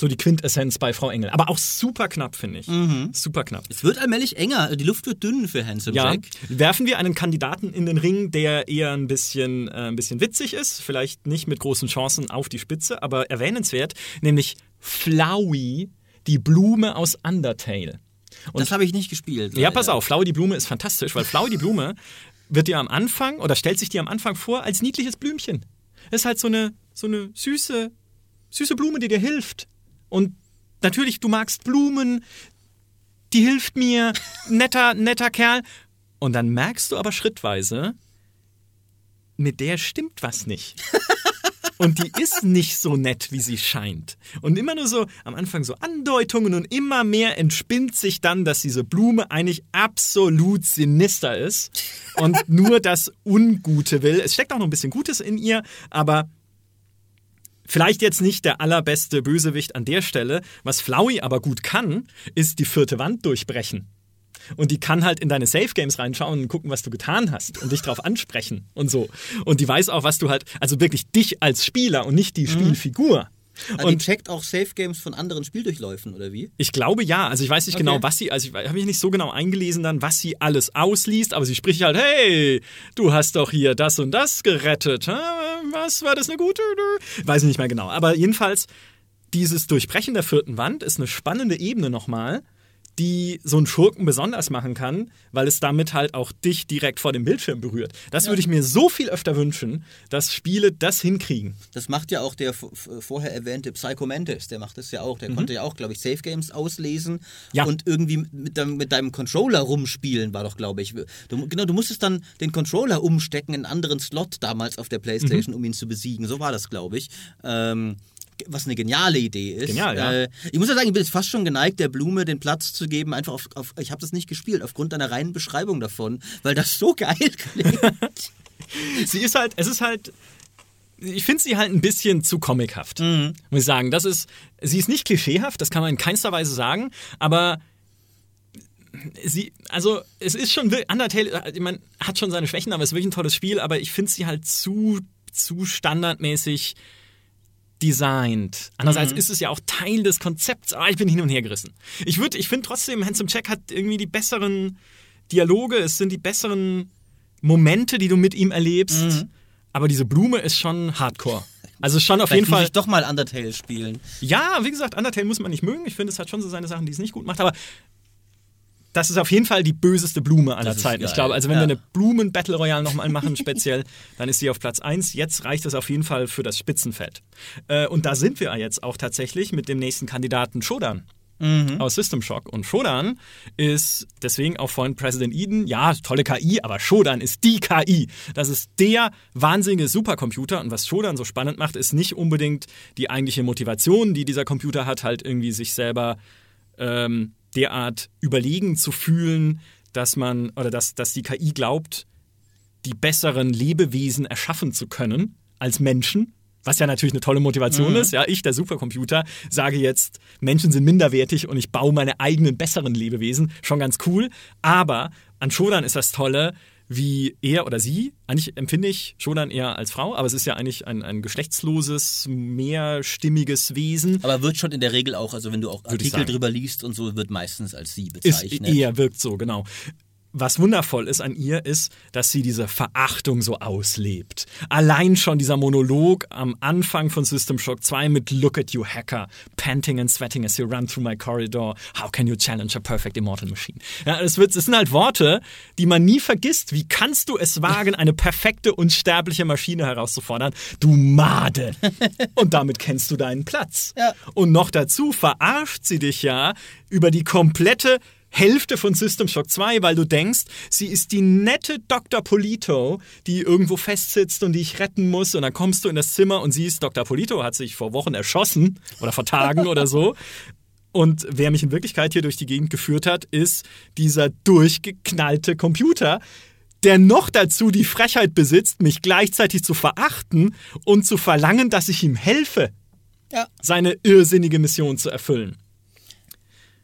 so die Quintessenz bei Frau Engel. Aber auch super knapp, finde ich. Super knapp. Es wird allmählich enger. Die Luft wird dünn für Handsome Ja, Jack. werfen wir einen Kandidaten in den Ring, der eher ein bisschen, äh, ein bisschen witzig ist, vielleicht nicht mit großen Chancen auf die Spitze, aber erwähnenswert, nämlich Flowey, die Blume aus Undertale. Das habe ich nicht gespielt. Ja, leider. pass auf, Flowey die Blume ist fantastisch, weil Flowey die Blume wird dir am Anfang oder stellt sich dir am Anfang vor als niedliches Blümchen. Das ist halt so eine, so eine süße, süße Blume, die dir hilft. Und natürlich, du magst Blumen, die hilft mir, <laughs> netter, netter Kerl. Und dann merkst du aber schrittweise, mit der stimmt was nicht. <laughs> Und die ist nicht so nett, wie sie scheint. Und immer nur so am Anfang so Andeutungen und immer mehr entspinnt sich dann, dass diese Blume eigentlich absolut sinister ist und <laughs> nur das Ungute will. Es steckt auch noch ein bisschen Gutes in ihr, aber vielleicht jetzt nicht der allerbeste Bösewicht an der Stelle. Was Flowey aber gut kann, ist die vierte Wand durchbrechen. Und die kann halt in deine Safe Games reinschauen und gucken, was du getan hast und dich drauf ansprechen und so. Und die weiß auch, was du halt, also wirklich dich als Spieler und nicht die Spielfigur. Ah, die checkt auch Safe Games von anderen Spieldurchläufen, oder wie? Ich glaube ja. Also ich weiß nicht Okay. genau, was sie, also ich habe mich nicht so genau eingelesen dann, was sie alles ausliest, aber sie spricht halt, hey, du hast doch hier das und das gerettet. Was war das eine gute? Weiß ich nicht mehr genau. Aber jedenfalls, dieses Durchbrechen der vierten Wand ist eine spannende Ebene nochmal, die so einen Schurken besonders machen kann, weil es damit halt auch dich direkt vor dem Bildschirm berührt. Das würde ich mir so viel öfter wünschen, dass Spiele das hinkriegen. Das macht ja auch der vorher erwähnte Psycho Mantis, der macht das ja auch. Der konnte ja auch, glaube ich, Safe Games auslesen Mhm. Ja. und irgendwie mit deinem, mit deinem Controller rumspielen, war doch, glaube ich. Du, genau, du musstest dann den Controller umstecken in einen anderen Slot damals auf der Mhm. Playstation, um ihn zu besiegen. So war das, glaube ich. Ähm, was eine geniale Idee ist. Genial, ja. Äh, ich muss ja sagen, ich bin jetzt fast schon geneigt, der Blume den Platz zu geben, einfach auf, auf ich habe das nicht gespielt, aufgrund deiner reinen Beschreibung davon, weil das so geil klingt. <laughs> sie ist halt, es ist halt, ich finde sie halt ein bisschen zu comichaft, muss ich sagen. Das ist, sie ist nicht klischeehaft, das kann man in keinster Weise sagen, aber sie, also es ist schon, Undertale, ich meine, hat schon seine Schwächen, aber es ist wirklich ein tolles Spiel, aber ich finde sie halt zu, zu standardmäßig designt. Andererseits ist es ja auch Teil des Konzepts. Ah, ich bin hin und her gerissen. Ich würde, ich finde trotzdem, Handsome Jack hat irgendwie die besseren Dialoge, es sind die besseren Momente, die du mit ihm erlebst. Aber diese Blume ist schon Hardcore. Also schon auf Vielleicht jeden muss Fall. ich doch mal Undertale spielen. Ja, wie gesagt, Undertale muss man nicht mögen. Ich finde, es hat schon so seine Sachen, die es nicht gut macht. Aber das ist auf jeden Fall die böseste Blume aller Das Zeiten. Ich glaube, also wenn Ja. wir eine Blumen-Battle Royale nochmal machen, <laughs> speziell, dann ist sie auf Platz 1. Jetzt reicht es auf jeden Fall für das Spitzenfeld. Äh, und da sind wir jetzt auch tatsächlich mit dem nächsten Kandidaten Shodan. Aus System Shock. Und Shodan ist deswegen auch vorhin President Eden. Ja, tolle KI, aber Shodan ist die KI. Das ist der wahnsinnige Supercomputer. Und was Shodan so spannend macht, ist nicht unbedingt die eigentliche Motivation, die dieser Computer hat, halt irgendwie sich selber ähm, derart überlegen zu fühlen, dass man oder dass, dass die KI glaubt, die besseren Lebewesen erschaffen zu können als Menschen. Was ja natürlich eine tolle Motivation ist. Ja, ich, der Supercomputer, sage jetzt, Menschen sind minderwertig und ich baue meine eigenen besseren Lebewesen. Schon ganz cool. Aber an Shodan ist das Tolle, wie er oder sie, eigentlich empfinde ich Shodan eher als Frau, aber es ist ja eigentlich ein, ein geschlechtsloses, mehrstimmiges Wesen. Aber wird schon in der Regel auch, also wenn du auch Artikel drüber liest und so, wird meistens als sie Ist bezeichnet. eher wirkt so, genau. Was wundervoll ist an ihr, ist, dass sie diese Verachtung so auslebt. Allein schon dieser Monolog am Anfang von System Shock 2 mit Look at you, Hacker, panting and sweating as you run through my corridor. How can you challenge a perfect immortal machine? Ja, es, wird, es sind halt Worte, die man nie vergisst. Wie kannst du es wagen, eine perfekte, unsterbliche Maschine herauszufordern? Du Made! Und damit kennst du deinen Platz. Ja. Und noch dazu verarscht sie dich ja über die komplette Hälfte von System Shock 2, weil du denkst, sie ist die nette Dr. Polito, die irgendwo festsitzt und die ich retten muss. Und dann kommst du in das Zimmer und siehst, Dr. Polito hat sich vor Wochen erschossen oder vor Tagen oder so. Und wer mich in Wirklichkeit hier durch die Gegend geführt hat, ist dieser durchgeknallte Computer, der noch dazu die Frechheit besitzt, mich gleichzeitig zu verachten und zu verlangen, dass ich ihm helfe, Ja. seine irrsinnige Mission zu erfüllen.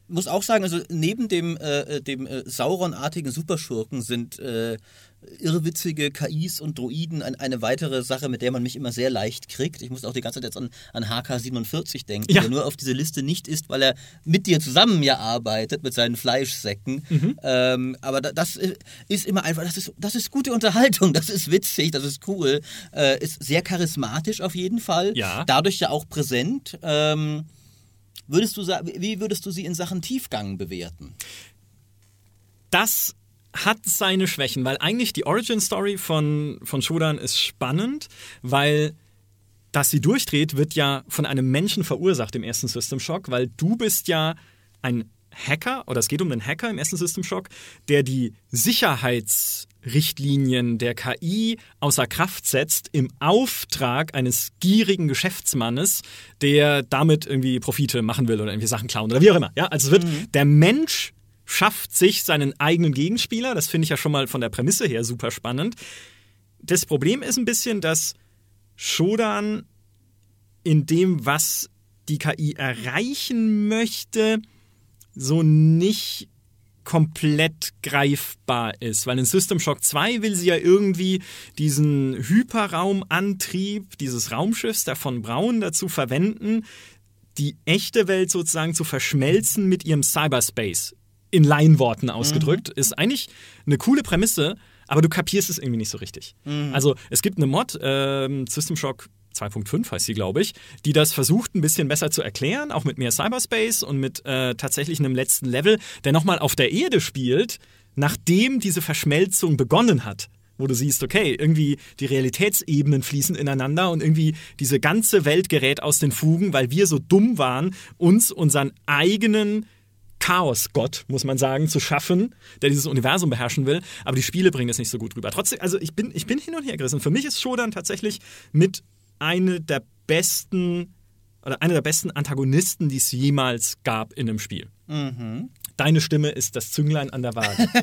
Muss auch sagen, also neben dem, äh, dem äh, Sauron-artigen Superschurken sind äh, irrwitzige KIs und Droiden ein, eine weitere Sache, mit der man mich immer sehr leicht kriegt. Ich muss auch die ganze Zeit jetzt an, an HK47 denken, Ja. der nur auf diese Liste nicht ist, weil er mit dir zusammen ja arbeitet, mit seinen Fleischsäcken. Mhm. Ähm, aber da, das äh, ist immer einfach, das ist, das ist gute Unterhaltung, das ist witzig, das ist cool, äh, ist sehr charismatisch auf jeden Fall. Ja. Dadurch ja auch präsent. Ähm, Würdest du wie würdest du sie in Sachen Tiefgang bewerten? das hat seine Schwächen, weil eigentlich die Origin Story von, von Shodan ist spannend, weil dass sie durchdreht, wird ja von einem Menschen verursacht im ersten System Shock, weil du bist ja ein Hacker, oder es geht um einen Hacker im ersten System Shock, der die Sicherheitsrichtlinien der KI außer Kraft setzt im Auftrag eines gierigen Geschäftsmannes, der damit irgendwie Profite machen will oder irgendwie Sachen klauen oder wie auch immer. Ja, also es wird der Mensch schafft sich seinen eigenen Gegenspieler. Das finde ich ja schon mal von der Prämisse her super spannend. Das Problem ist ein bisschen, dass Shodan in dem, was die KI erreichen möchte, so nicht komplett greifbar ist. Weil in System Shock 2 will sie ja irgendwie diesen Hyperraumantrieb dieses Raumschiffs, der von Braun, dazu verwenden, die echte Welt sozusagen zu verschmelzen mit ihrem Cyberspace. In Laienworten ausgedrückt. Ist eigentlich eine coole Prämisse, aber du kapierst es irgendwie nicht so richtig. Also es gibt eine Mod, ähm, System Shock 2.5 heißt sie, glaube ich, die das versucht ein bisschen besser zu erklären, auch mit mehr Cyberspace und mit äh, tatsächlich einem letzten Level, der nochmal auf der Erde spielt, nachdem diese Verschmelzung begonnen hat. Wo du siehst, okay, irgendwie die Realitätsebenen fließen ineinander und irgendwie diese ganze Welt gerät aus den Fugen, weil wir so dumm waren, uns unseren eigenen Chaosgott, muss man sagen, zu schaffen, der dieses Universum beherrschen will. Aber die Spiele bringen es nicht so gut rüber. Trotzdem, also ich bin, ich bin hin und her gerissen. Für mich ist Shodan tatsächlich mit eine der besten oder einer der besten Antagonisten, die es jemals gab in einem Spiel. Deine Stimme ist das Zünglein an der Waage. <laughs>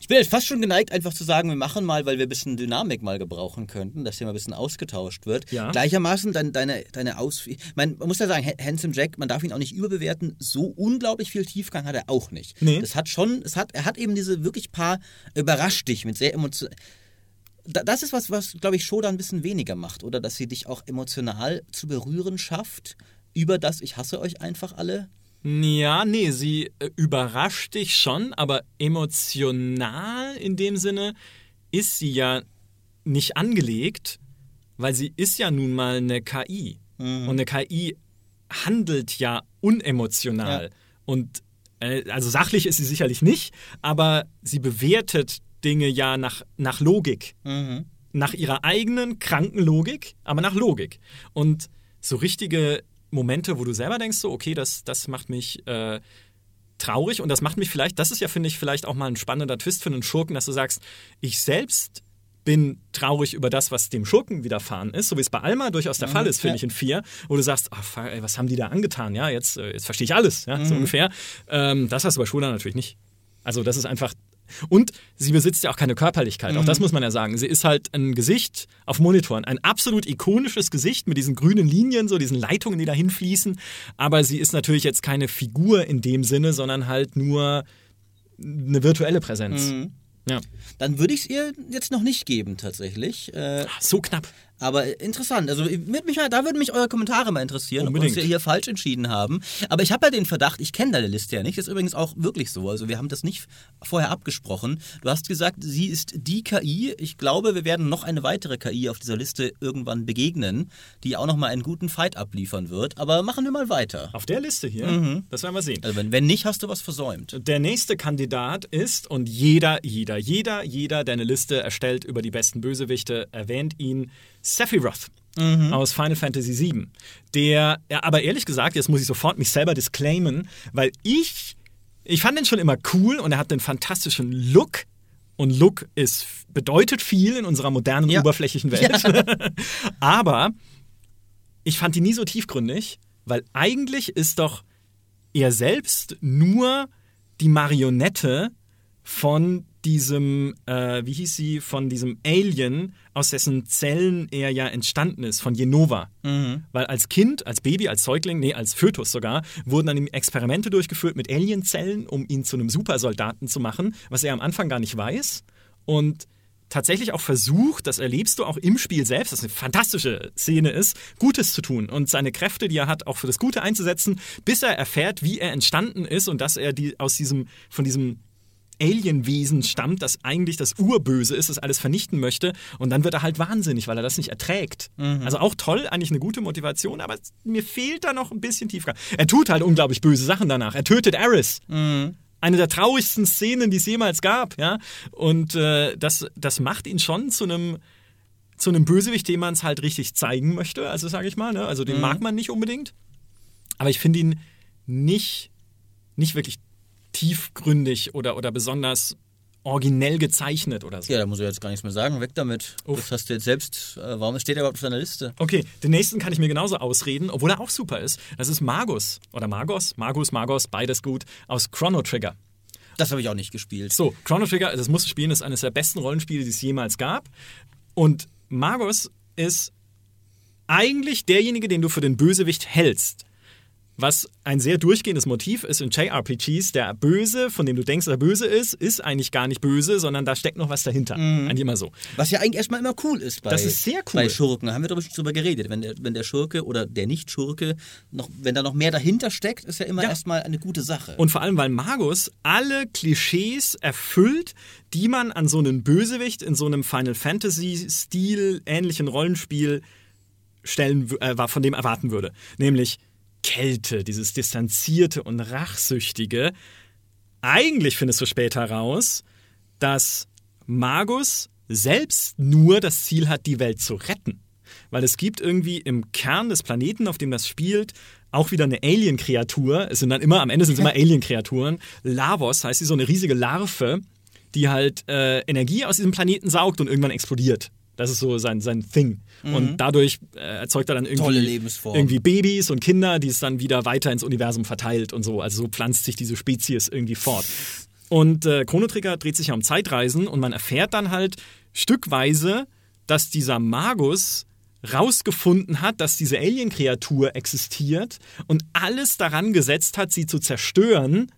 Ich bin jetzt fast schon geneigt, einfach zu sagen, wir machen mal, weil wir ein bisschen Dynamik mal gebrauchen könnten, dass hier mal ein bisschen ausgetauscht wird. Ja. Gleichermaßen dein, deine, deine Aus... Man, man muss ja sagen, Ha- Handsome Jack, man darf ihn auch nicht überbewerten, so unglaublich viel Tiefgang hat er auch nicht. Nee. Das hat schon, es hat, er hat eben diese wirklich paar, überrascht dich mit sehr emotional... Das ist was, was, glaube ich, Shoda ein bisschen weniger macht, oder? Dass sie dich auch emotional zu berühren schafft, über das Ich hasse euch einfach alle. Ja, nee, sie äh, überrascht dich schon, aber emotional in dem Sinne ist sie ja nicht angelegt, weil sie ist ja nun mal eine KI. Und eine KI handelt ja unemotional. Ja. Und äh, also sachlich ist sie sicherlich nicht, aber sie bewertet Dinge ja nach, nach Logik Mhm. nach ihrer eigenen kranken Logik, aber nach Logik. Und so richtige Momente, wo du selber denkst, so, okay, das, das macht mich äh, traurig und das macht mich vielleicht, das ist ja, finde ich, vielleicht auch mal ein spannender Twist für einen Schurken, dass du sagst, ich selbst bin traurig über das, was dem Schurken widerfahren ist, so wie es bei Alma durchaus der Fall ist, finde ja. ich, in vier, wo du sagst, fuck, ey, was haben die da angetan? Ja, jetzt, äh, jetzt verstehe ich alles, ja, so ungefähr. Ähm, das hast du bei Shoda natürlich nicht. Also das ist einfach. Und sie besitzt ja auch keine Körperlichkeit. Auch das muss man ja sagen. Sie ist halt ein Gesicht auf Monitoren. Ein absolut ikonisches Gesicht mit diesen grünen Linien, so diesen Leitungen, die dahin fließen. Aber sie ist natürlich jetzt keine Figur in dem Sinne, sondern halt nur eine virtuelle Präsenz. Ja. Dann würde ich es ihr jetzt noch nicht geben, tatsächlich. Äh, So knapp. Aber interessant. Also würd mich, da würden mich eure Kommentare mal interessieren, Unbedingt. ob wir uns hier falsch entschieden haben. Aber ich habe ja den Verdacht, ich kenne deine Liste ja nicht. Das ist übrigens auch wirklich so. Also wir haben das nicht vorher abgesprochen. Du hast gesagt, sie ist die KI. Ich glaube, wir werden noch eine weitere KI auf dieser Liste irgendwann begegnen, die auch nochmal einen guten Fight abliefern wird. Aber machen wir mal weiter. Auf der Liste hier, das werden wir sehen. Also wenn, wenn nicht, hast du was versäumt. Der nächste Kandidat ist, und jeder, jeder, jeder, jeder, der eine Liste erstellt über die besten Bösewichte, erwähnt ihn, Sephiroth. Aus Final Fantasy VII. Der, ja, aber ehrlich gesagt, jetzt muss ich sofort mich selber disclaimen, weil ich, ich fand den schon immer cool und er hat den fantastischen Look. Und Look ist, bedeutet viel in unserer modernen, Ja. oberflächlichen Welt. <laughs> aber ich fand die nie so tiefgründig, weil eigentlich ist doch er selbst nur die Marionette von diesem, äh, wie hieß sie, von diesem Alien, aus dessen Zellen er ja entstanden ist, von Jenova. Weil als Kind, als Baby, als Säugling, nee, als Fötus sogar, wurden an ihm Experimente durchgeführt mit Alienzellen, um ihn zu einem Supersoldaten zu machen, was er am Anfang gar nicht weiß. Und tatsächlich auch versucht, das erlebst du auch im Spiel selbst, das eine fantastische Szene ist, Gutes zu tun und seine Kräfte, die er hat, auch für das Gute einzusetzen, bis er erfährt, wie er entstanden ist und dass er die aus diesem, von diesem Alienwesen stammt, das eigentlich das Urböse ist, das alles vernichten möchte. Und dann wird er halt wahnsinnig, weil er das nicht erträgt. Also auch toll, eigentlich eine gute Motivation, aber mir fehlt da noch ein bisschen Tiefgang. Er tut halt unglaublich böse Sachen danach. Er tötet Eris. Eine der traurigsten Szenen, die es jemals gab, ja. Und äh, das, das macht ihn schon zu einem zu einem Bösewicht, dem man es halt richtig zeigen möchte, also sage ich mal. Ne? Also den mag man nicht unbedingt. Aber ich finde ihn nicht, nicht wirklich tiefgründig oder, oder besonders originell gezeichnet oder so. Ja, da muss ich jetzt gar nichts mehr sagen. Weg damit. Uff. Das hast du jetzt selbst. Äh, warum steht er überhaupt auf deiner Liste? Okay, den nächsten kann ich mir genauso ausreden, obwohl er auch super ist. Das ist Magus oder Magos, Magus, Magos, beides gut, aus Chrono Trigger. Das habe ich auch nicht gespielt. So, Chrono Trigger, das musst du spielen, ist eines der besten Rollenspiele, die es jemals gab. Und Magos ist eigentlich derjenige, den du für den Bösewicht hältst. Was ein sehr durchgehendes Motiv ist in JRPGs, der Böse, von dem du denkst, dass er böse ist, ist eigentlich gar nicht böse, sondern da steckt noch was dahinter. Eigentlich immer so. Was ja eigentlich erstmal immer cool ist bei, Das ist sehr cool. bei Schurken. Da haben wir doch schon drüber geredet. Wenn der, wenn der Schurke oder der Nicht-Schurke, noch, wenn da noch mehr dahinter steckt, ist ja immer Ja. erstmal eine gute Sache. Und vor allem, weil Magus alle Klischees erfüllt, die man an so einen Bösewicht in so einem Final Fantasy-Stil ähnlichen Rollenspiel stellen, äh, von dem erwarten würde. Nämlich Kälte, dieses distanzierte und rachsüchtige. Eigentlich findest du später raus, dass Magus selbst nur das Ziel hat, die Welt zu retten. Weil es gibt irgendwie im Kern des Planeten, auf dem das spielt, auch wieder eine Alien-Kreatur. Es sind dann immer, am Ende sind es immer <laughs> Alien-Kreaturen. Lavos heißt sie, so eine riesige Larve, die halt äh, Energie aus diesem Planeten saugt und irgendwann explodiert. Das ist so sein, sein Thing. Und dadurch äh, erzeugt er dann irgendwie, irgendwie Babys und Kinder, die es dann wieder weiter ins Universum verteilt und so. Also so pflanzt sich diese Spezies irgendwie fort. Und äh, Chrono Trigger dreht sich ja um Zeitreisen und man erfährt dann halt stückweise, dass dieser Magus rausgefunden hat, dass diese Alien-Kreatur existiert und alles daran gesetzt hat, sie zu zerstören.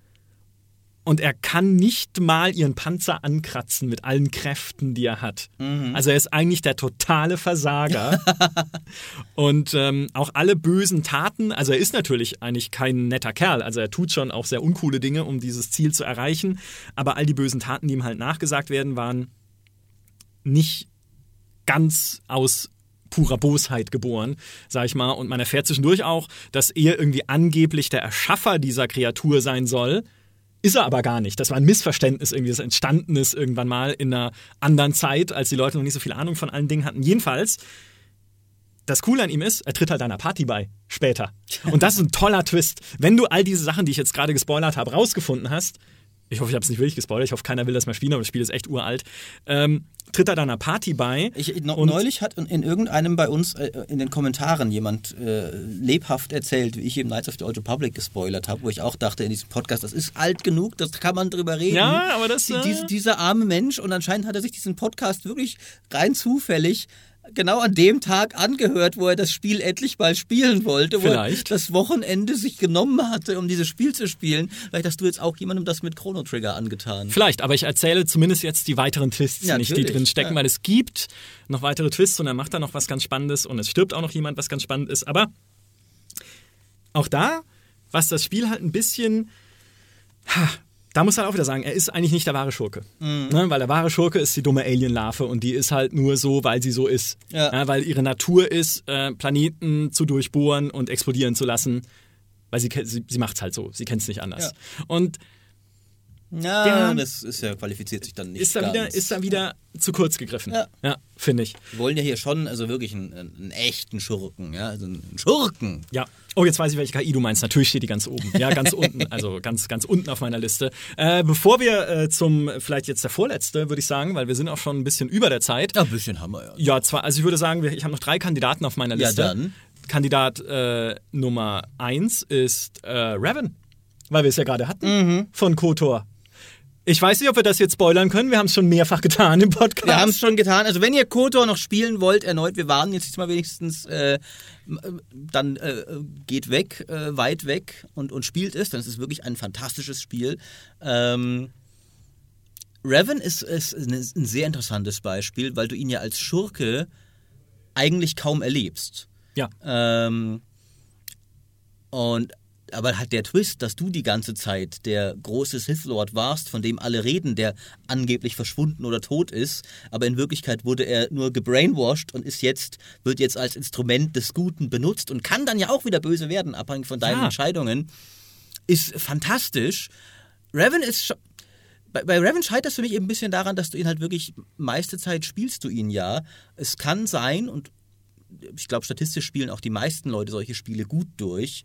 Und er kann nicht mal ihren Panzer ankratzen mit allen Kräften, die er hat. Also er ist eigentlich der totale Versager. <laughs> und ähm, auch alle bösen Taten, also er ist natürlich eigentlich kein netter Kerl. Also er tut schon auch sehr uncoole Dinge, um dieses Ziel zu erreichen. Aber all die bösen Taten, die ihm halt nachgesagt werden, waren nicht ganz aus purer Bosheit geboren, sag ich mal. Und man erfährt zwischendurch auch, dass er irgendwie angeblich der Erschaffer dieser Kreatur sein soll. Ist er aber gar nicht. Das war ein Missverständnis irgendwie, das entstanden ist irgendwann mal in einer anderen Zeit, als die Leute noch nicht so viel Ahnung von allen Dingen hatten. Jedenfalls, das Coole an ihm ist, er tritt halt einer Party bei später. Und das ist ein toller Twist. Wenn du all diese Sachen, die ich jetzt gerade gespoilert habe, rausgefunden hast, ich hoffe, ich habe es nicht wirklich gespoilert, ich hoffe, keiner will das mehr spielen, aber das Spiel ist echt uralt, ähm, tritt er deiner Party bei. Ich, neulich hat in, in irgendeinem bei uns äh, in den Kommentaren jemand äh, lebhaft erzählt, wie ich eben Knights of the Old Republic gespoilert habe, wo ich auch dachte in diesem Podcast, das ist alt genug, das kann man drüber reden. Ja, aber das, äh, dies, dieser arme Mensch und anscheinend hat er sich diesen Podcast wirklich rein zufällig genau an dem Tag angehört, wo er das Spiel endlich mal spielen wollte, wo Vielleicht. er das Wochenende sich genommen hatte, um dieses Spiel zu spielen. Vielleicht hast du jetzt auch jemandem das mit Chrono Trigger angetan. Vielleicht, aber ich erzähle zumindest jetzt die weiteren Twists Ja, nicht, die drin stecken, ja. weil es gibt noch weitere Twists und er macht da noch was ganz Spannendes und es stirbt auch noch jemand, was ganz spannend ist. Aber auch da, was das Spiel halt ein bisschen. Da muss man auch wieder sagen, er ist eigentlich nicht der wahre Schurke. Mhm. Ne? Weil der wahre Schurke ist die dumme Alien-Larve und die ist halt nur so, weil sie so ist. Ja. weil ihre Natur ist, äh, Planeten zu durchbohren und explodieren zu lassen. Weil sie, sie, sie macht es halt so. Sie kennt es nicht anders. Und Ja, Ja. das ist ja qualifiziert sich dann nicht. ist da, wieder, ist da wieder zu kurz gegriffen. Ja. finde ich. Wir wollen ja hier schon also wirklich einen, einen echten Schurken, ja, also einen Schurken. Ja. Oh, jetzt weiß ich, welche KI du meinst. Natürlich steht die ganz oben. Ja, ganz unten. Also ganz, ganz unten auf meiner Liste. Äh, bevor wir äh, zum, vielleicht jetzt der vorletzte, würde ich sagen, weil wir sind auch schon ein bisschen über der Zeit. Ja, ein bisschen haben wir ja. Ja, zwar, also ich würde sagen, ich habe noch drei Kandidaten auf meiner Ja, Liste. dann. Kandidat äh, Nummer eins ist äh, Raven, weil wir es ja gerade hatten, Mhm. von KOTOR. Ich weiß nicht, ob wir das jetzt spoilern können. Wir haben es schon mehrfach getan im Podcast. Wir haben es schon getan. Also wenn ihr Kotor noch spielen wollt, erneut, wir warnen jetzt mal wenigstens, äh, dann äh, geht weg, äh, weit weg und, und spielt es. Dann ist es wirklich ein fantastisches Spiel. Ähm, Revan ist, ist eine- ein sehr interessantes Beispiel, weil du ihn ja als Schurke eigentlich kaum erlebst. Ja. Ähm, und aber halt der Twist, dass du die ganze Zeit der große Sith Lord warst, von dem alle reden, der angeblich verschwunden oder tot ist, aber in Wirklichkeit wurde er nur gebrainwashed und ist jetzt wird jetzt als Instrument des Guten benutzt und kann dann ja auch wieder böse werden, abhängig von deinen Ja. Entscheidungen, ist fantastisch. Revan ist bei, bei Revan scheitert es für mich eben ein bisschen daran, dass du ihn halt wirklich meiste Zeit spielst du ihn ja. Es kann sein und ich glaube, statistisch spielen auch die meisten Leute solche Spiele gut durch,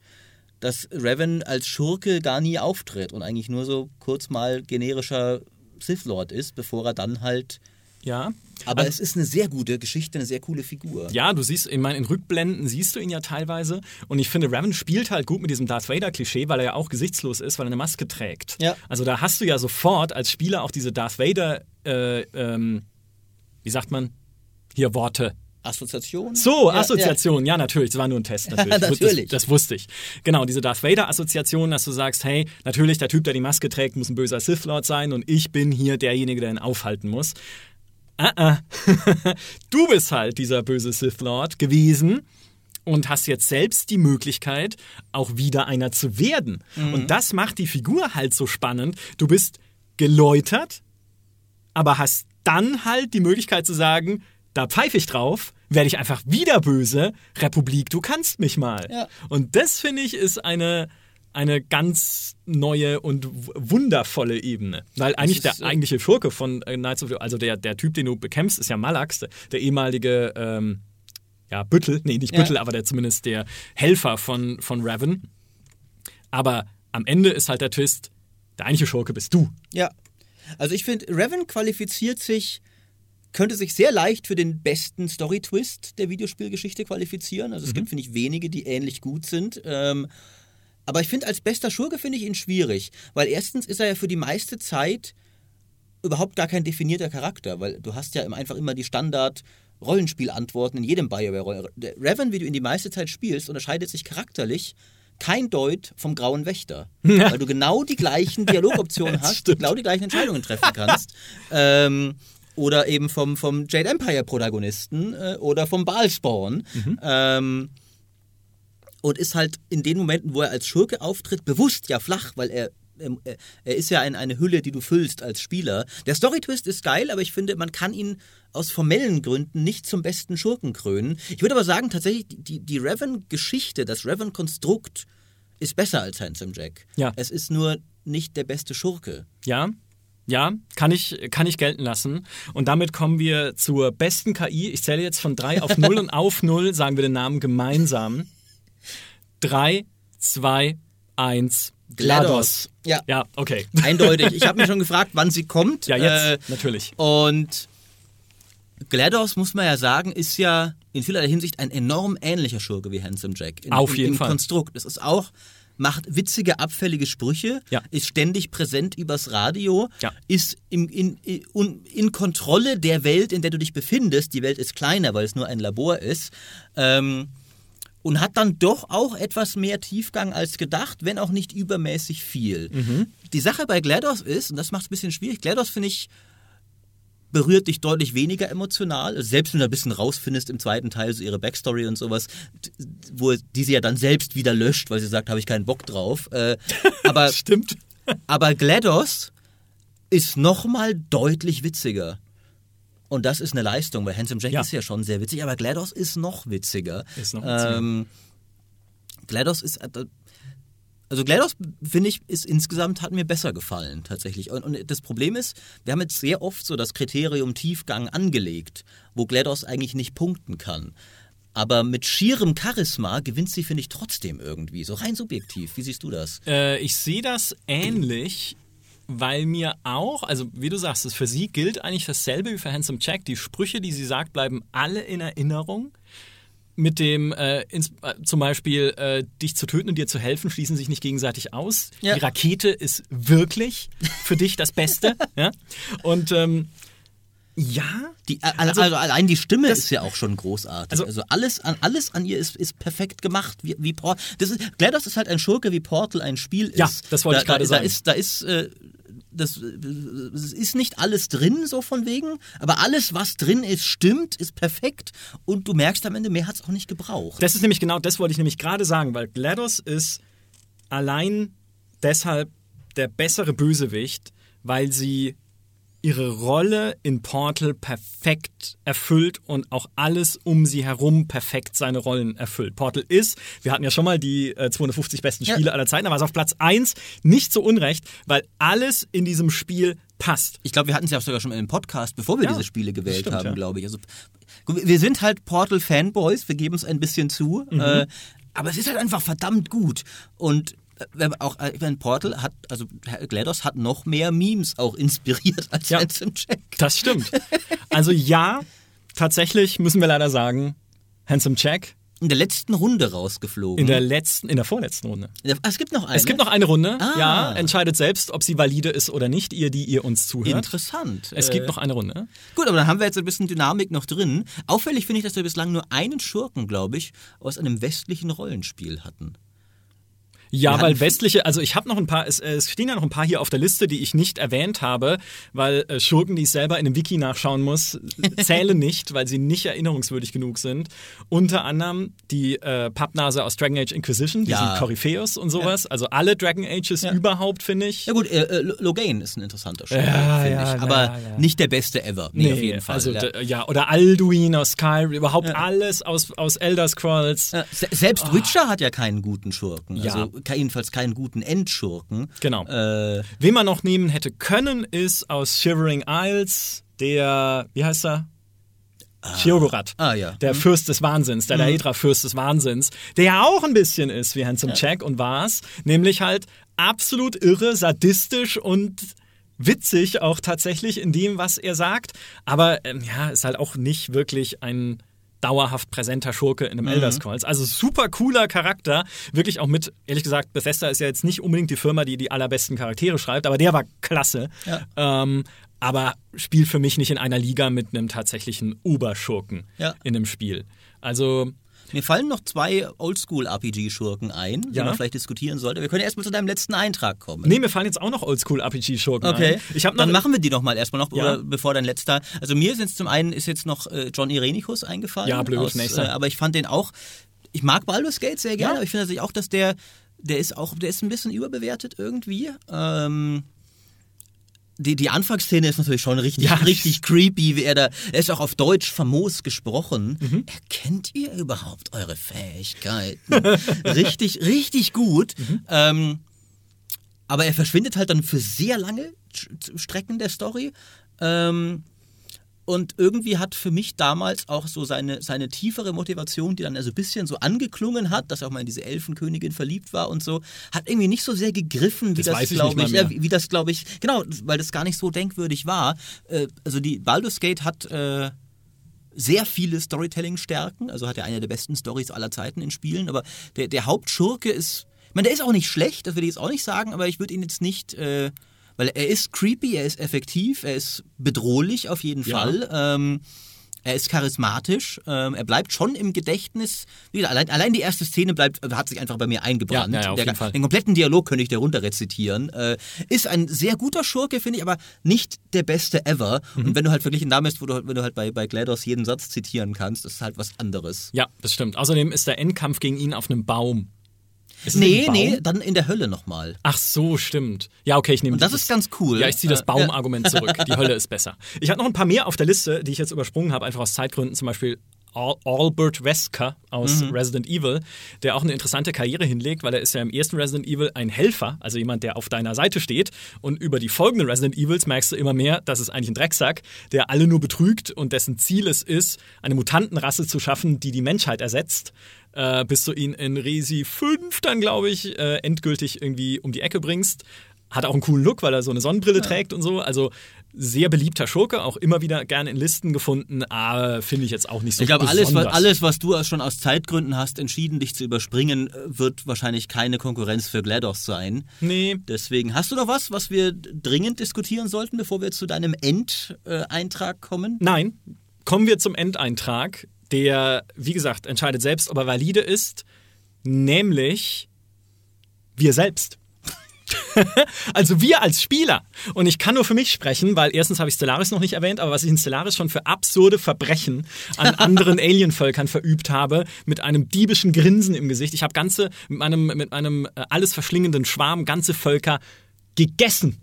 dass Revan als Schurke gar nie auftritt und eigentlich nur so kurz mal generischer Sith Lord ist, bevor er dann halt. Ja. Aber Also- es ist eine sehr gute Geschichte, eine sehr coole Figur. Ja, du siehst, ich meine, in Rückblenden siehst du ihn ja teilweise. Und ich finde, Revan spielt halt gut mit diesem Darth Vader-Klischee, weil er ja auch gesichtslos ist, weil er eine Maske trägt. Ja. Also da hast du ja sofort als Spieler auch diese Darth Vader, äh, ähm, wie sagt man? Hier Worte. Assoziation? So, Ja, Assoziation, ja. natürlich, das war nur ein Test <laughs> natürlich. Das- natürlich. Das, das wusste ich. Genau, diese Darth Vader-Assoziation, dass du sagst, hey, natürlich, der Typ, der die Maske trägt, muss ein böser Sith Lord sein und ich bin hier derjenige, der ihn aufhalten muss. Ah, ah. <laughs> du bist halt dieser böse Sith Lord gewesen und hast jetzt selbst die Möglichkeit, auch wieder einer zu werden. Und das macht die Figur halt so spannend. Du bist geläutert, aber hast dann halt die Möglichkeit zu sagen, da pfeife ich drauf, werde ich einfach wieder böse, Republik, du kannst mich mal. Ja. Und das finde ich ist eine, eine ganz neue und wundervolle Ebene. Weil eigentlich der äh, eigentliche Schurke von äh, Knights of the, also der, der Typ, den du bekämpfst, ist ja Malax, der, der ehemalige ähm, ja, Büttel, nee, nicht Ja. Büttel, aber der zumindest der Helfer von, von Raven. Aber am Ende ist halt der Twist, der eigentliche Schurke bist du. Ja. Also ich finde, Revan qualifiziert sich, könnte sich sehr leicht für den besten Story-Twist der Videospielgeschichte qualifizieren. Also es gibt, finde ich, wenige, die ähnlich gut sind. Ähm, aber ich finde, als bester Schurke finde ich ihn schwierig. Weil erstens ist er ja für die meiste Zeit überhaupt gar kein definierter Charakter, weil du hast ja einfach immer die Standard Rollenspielantworten in jedem BioWare. Revan, wie du ihn die meiste Zeit spielst, unterscheidet sich charakterlich kein Deut vom Grauen Wächter. Weil du genau die gleichen Dialogoptionen <laughs> hast, stimmt. genau die gleichen Entscheidungen treffen kannst. <laughs> ähm, oder eben vom, vom Jade Empire Protagonisten äh, oder vom Baalspawn. Ähm, und ist halt in den Momenten, wo er als Schurke auftritt, bewusst ja flach, weil er ähm, er- er ist ja ein, eine Hülle, die du füllst als Spieler. Der Story-Twist ist geil, aber ich finde, man kann ihn aus formellen Gründen nicht zum besten Schurken krönen. Ich würde aber sagen, tatsächlich, die, die Revan-Geschichte, das Revan-Konstrukt ist besser als Handsome Jack. Ja. Es ist nur nicht der beste Schurke. Ja, ja, kann ich, kann ich gelten lassen. Und damit kommen wir zur besten KI. Ich zähle jetzt von 3 auf 0 und <laughs> auf 0 sagen wir den Namen gemeinsam. 3, 2, 1, GLaDOS. Ja. Ja, okay. <laughs> Eindeutig. Ich habe mir schon gefragt, wann sie kommt. Ja, jetzt, Äh, natürlich. Und GLaDOS, muss man ja sagen, ist ja in vielerlei Hinsicht ein enorm ähnlicher Schurke wie Handsome Jack. In, Auf im, jeden im Fall. Konstrukt. Es ist auch macht witzige, abfällige Sprüche, Ja. ist ständig präsent übers Radio, Ja. ist im, in, in, in Kontrolle der Welt, in der du dich befindest. Die Welt ist kleiner, weil es nur ein Labor ist. Ähm, und hat dann doch auch etwas mehr Tiefgang als gedacht, wenn auch nicht übermäßig viel. Die Sache bei GLaDOS ist, und das macht es ein bisschen schwierig, GLaDOS finde ich berührt dich deutlich weniger emotional. Also selbst wenn du ein bisschen rausfindest im zweiten Teil so ihre Backstory und sowas, wo die sie ja dann selbst wieder löscht, weil sie sagt, habe ich keinen Bock drauf. Äh, <laughs> aber, Stimmt. aber GLaDOS ist nochmal deutlich witziger. Und das ist eine Leistung, weil Handsome Jack Ja. ist ja schon sehr witzig, aber GLaDOS ist noch witziger. Ist noch witziger. Ähm, GLaDOS ist, äh, also GLaDOS, finde ich, ist insgesamt, hat mir besser gefallen, tatsächlich. Und, und das Problem ist, wir haben jetzt sehr oft so das Kriterium Tiefgang angelegt, wo GLaDOS eigentlich nicht punkten kann. Aber mit schierem Charisma gewinnt sie, finde ich, trotzdem irgendwie, so rein subjektiv. Wie siehst du das? Äh, ich sehe das ähnlich, weil mir auch, also wie du sagst, für sie gilt eigentlich dasselbe wie für Handsome Jack. Die Sprüche, die sie sagt, bleiben alle in Erinnerung. Mit dem, äh, ins, äh, zum Beispiel, äh, dich zu töten und dir zu helfen, schließen sich nicht gegenseitig aus. Ja. Die Rakete ist wirklich für dich das Beste. <laughs> ja? Und ähm, ja, Die, also, also allein die Stimme das- ist ja auch schon großartig. Also, Also- alles, an, alles an ihr ist, ist perfekt gemacht. Wie, wie Port das ist, GLaDOS ist halt ein Schurke, wie Portal ein Spiel ist. Ja, das wollte da, ich gerade sagen. Da ist, da ist äh, das, es ist nicht alles drin, so von wegen, aber alles, was drin ist, stimmt, ist perfekt und du merkst am Ende, mehr hat es auch nicht gebraucht. Das ist nämlich genau, das wollte ich nämlich gerade sagen, weil GLaDOS ist allein deshalb der bessere Bösewicht, weil sie ihre Rolle in Portal perfekt erfüllt und auch alles um sie herum perfekt seine Rollen erfüllt. Portal ist, wir hatten ja schon mal die äh, 250 besten Ja. Spiele aller Zeiten, war es auf Platz 1 nicht so unrecht, weil alles in diesem Spiel passt. Ich glaube, wir hatten es ja auch sogar schon im Podcast, bevor wir Ja, diese Spiele gewählt stimmt, haben, ja. glaube ich. Also, wir sind halt Portal-Fanboys, wir geben es ein bisschen zu, Mhm. äh, aber es ist halt einfach verdammt gut. Und auch äh, wenn Portal hat, also GLaDOS hat noch mehr Memes auch inspiriert als Ja. Handsome Jack. Das stimmt. Also ja, tatsächlich müssen wir leider sagen, Handsome Jack In der letzten Runde rausgeflogen. in der letzten, in der vorletzten Runde. Ah, es gibt noch eine. Es gibt noch eine Runde, Ah. ja, entscheidet selbst, ob sie valide ist oder nicht, ihr, die ihr uns zuhört. Interessant. Es Äh, gibt noch eine Runde. Gut, aber dann haben wir jetzt ein bisschen Dynamik noch drin. Auffällig finde ich, dass wir bislang nur einen Schurken, glaube ich, aus einem westlichen Rollenspiel hatten. Ja, Wir weil westliche, also ich habe noch ein paar, es, äh, es stehen ja noch ein paar hier auf der Liste, die ich nicht erwähnt habe, weil äh, Schurken, die ich selber in einem Wiki nachschauen muss, <laughs> zählen nicht, weil sie nicht erinnerungswürdig genug sind. Unter anderem die äh, Pappnase aus Dragon Age Inquisition, diesen Ja. Korypheus und sowas. Also alle Dragon Ages Ja. überhaupt, finde ich. Ja gut, äh, äh, Logain ist ein interessanter Schurke, Ja, finde ja, ich. Aber ja, ja. nicht der beste ever. Nee, auf jeden Fall. Also, ja. ja, oder Alduin aus Skyrim, überhaupt alles aus, aus Elder Scrolls. Ja, se- Selbst Witcher hat ja keinen guten Schurken. Ja. Also jedenfalls keinen guten Endschurken. Genau. Äh, Wen man noch nehmen hätte können, ist aus Shivering Isles der, wie heißt er? Chiogorat. ah, ja. Der Fürst des Wahnsinns, der Daedra-Fürst des Wahnsinns, der ja auch ein bisschen ist wie Handsome Jack und war's, nämlich halt absolut irre, sadistisch und witzig auch tatsächlich in dem, was er sagt, aber ähm, ja, ist halt auch nicht wirklich ein dauerhaft präsenter Schurke in einem Elder Scrolls. Also super cooler Charakter, wirklich auch mit, ehrlich gesagt, Bethesda ist ja jetzt nicht unbedingt die Firma, die die allerbesten Charaktere schreibt, aber der war klasse. Ja. Ähm, aber spielt für mich nicht in einer Liga mit einem tatsächlichen Oberschurken Ja. in einem Spiel. Also Mir fallen noch zwei Oldschool-RPG-Schurken ein, die Ja. man vielleicht diskutieren sollte. Wir können erstmal zu deinem letzten Eintrag kommen. Nee, mir fallen jetzt auch noch Oldschool-RPG-Schurken Okay, ein. Ich noch, dann machen wir die doch mal erstmal noch, Ja. bevor dein letzter. Also mir ist jetzt zum einen ist jetzt noch äh, John Irenichus eingefallen. Ja, blöd, aus, nächster. Äh, aber ich fand den auch. Ich mag Baldur's Gate sehr gerne, Ja. aber ich finde tatsächlich auch, dass der, der ist auch, der ist ein bisschen überbewertet irgendwie. Ähm, die, die Anfangsszene ist natürlich schon richtig, Ja. richtig creepy, wie er da, er ist auch auf Deutsch famos gesprochen. Mhm. Erkennt ihr überhaupt eure Fähigkeiten? <laughs> richtig, richtig gut. Mhm. Ähm, aber er verschwindet halt dann für sehr lange Strecken der Story. Ähm, und irgendwie hat für mich damals auch so seine, seine tiefere Motivation, die dann also ein bisschen so angeklungen hat, dass er auch mal in diese Elfenkönigin verliebt war und so, hat irgendwie nicht so sehr gegriffen, wie Das das, ich glaube ich, mal ja, mehr. wie, das glaube ich, genau, weil das gar nicht so denkwürdig war. Äh, also die Baldur's Gate hat äh, sehr viele Storytelling-Stärken, also hat er eine der besten Stories aller Zeiten in Spielen, aber der, der Hauptschurke ist Ich meine, der ist auch nicht schlecht, das will ich jetzt auch nicht sagen, aber ich würde ihn jetzt nicht. Äh, weil er ist creepy, er ist effektiv, er ist bedrohlich auf jeden Ja. Fall. Ähm, er ist charismatisch, ähm, er bleibt schon im Gedächtnis. Gesagt, allein, allein die erste Szene bleibt, hat sich einfach bei mir eingebrannt. Ja, ja, Der. Den kompletten Dialog könnte ich dir runter rezitieren. Äh, ist ein sehr guter Schurke, finde ich, aber nicht der beste ever. Mhm. Und wenn du halt verglichen damit, wo du, wenn du halt bei, bei GLaDOS jeden Satz zitieren kannst, ist halt was anderes. Ja, das stimmt. Außerdem ist der Endkampf gegen ihn auf einem Baum. Ist Nee, nee, dann in der Hölle nochmal. Ach so, stimmt. Ja, okay, ich nehme Und das dieses- ist ganz cool. Ja, ich ziehe das Baumargument zurück. Die Hölle ist besser. Ich habe noch ein paar mehr auf der Liste, die ich jetzt übersprungen habe, einfach aus Zeitgründen. Zum Beispiel Albert Wesker aus Mhm. Resident Evil, der auch eine interessante Karriere hinlegt, weil er ist ja im ersten Resident Evil ein Helfer, also jemand, der auf deiner Seite steht. Und über die folgenden Resident Evils merkst du immer mehr, das ist eigentlich ein Drecksack, der alle nur betrügt und dessen Ziel es ist, eine Mutantenrasse zu schaffen, die die Menschheit ersetzt. Äh, bis du ihn in Resi 5 dann, glaube ich, äh, endgültig irgendwie um die Ecke bringst. Hat auch einen coolen Look, weil er so eine Sonnenbrille trägt und so. Also sehr beliebter Schurke, auch immer wieder gerne in Listen gefunden, aber finde ich jetzt auch nicht so Ich glaube, alles was, alles, was du schon aus Zeitgründen hast entschieden, dich zu überspringen, wird wahrscheinlich keine Konkurrenz für GLaDOS sein. Nee, Deswegen, hast du noch was, was wir dringend diskutieren sollten, bevor wir zu deinem Endeintrag kommen? Nein, kommen wir zum Endeintrag, der, wie gesagt, entscheidet selbst, ob er valide ist, nämlich wir selbst. <laughs> also wir als Spieler. Und ich kann nur für mich sprechen, weil erstens habe ich Stellaris noch nicht erwähnt, aber was ich in Stellaris schon für absurde Verbrechen an anderen <laughs> Alienvölkern verübt habe, mit einem diebischen Grinsen im Gesicht. Ich habe ganze, mit meinem, mit meinem äh, alles verschlingenden Schwarm ganze Völker gegessen.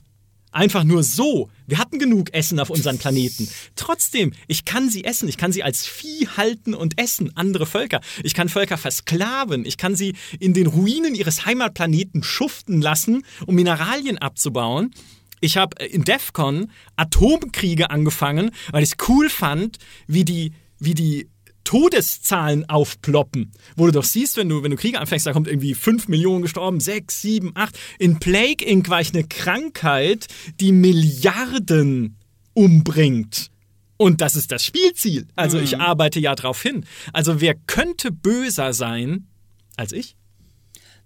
Einfach nur so. Wir hatten genug Essen auf unserem Planeten. Trotzdem, ich kann sie essen. Ich kann sie als Vieh halten und essen. Andere Völker. Ich kann Völker versklaven. Ich kann sie in den Ruinen ihres Heimatplaneten schuften lassen, um Mineralien abzubauen. Ich habe in DEFCON Atomkriege angefangen, weil ich es cool fand, wie die, wie die Todeszahlen aufploppen. Wo du doch siehst, wenn du, wenn du Kriege anfängst, da kommt irgendwie 5 Millionen gestorben, 6, 7, 8. In Plague Inc. war ich eine Krankheit, die Milliarden umbringt. Und das ist das Spielziel. Also ich arbeite ja drauf hin. Also wer könnte böser sein als ich?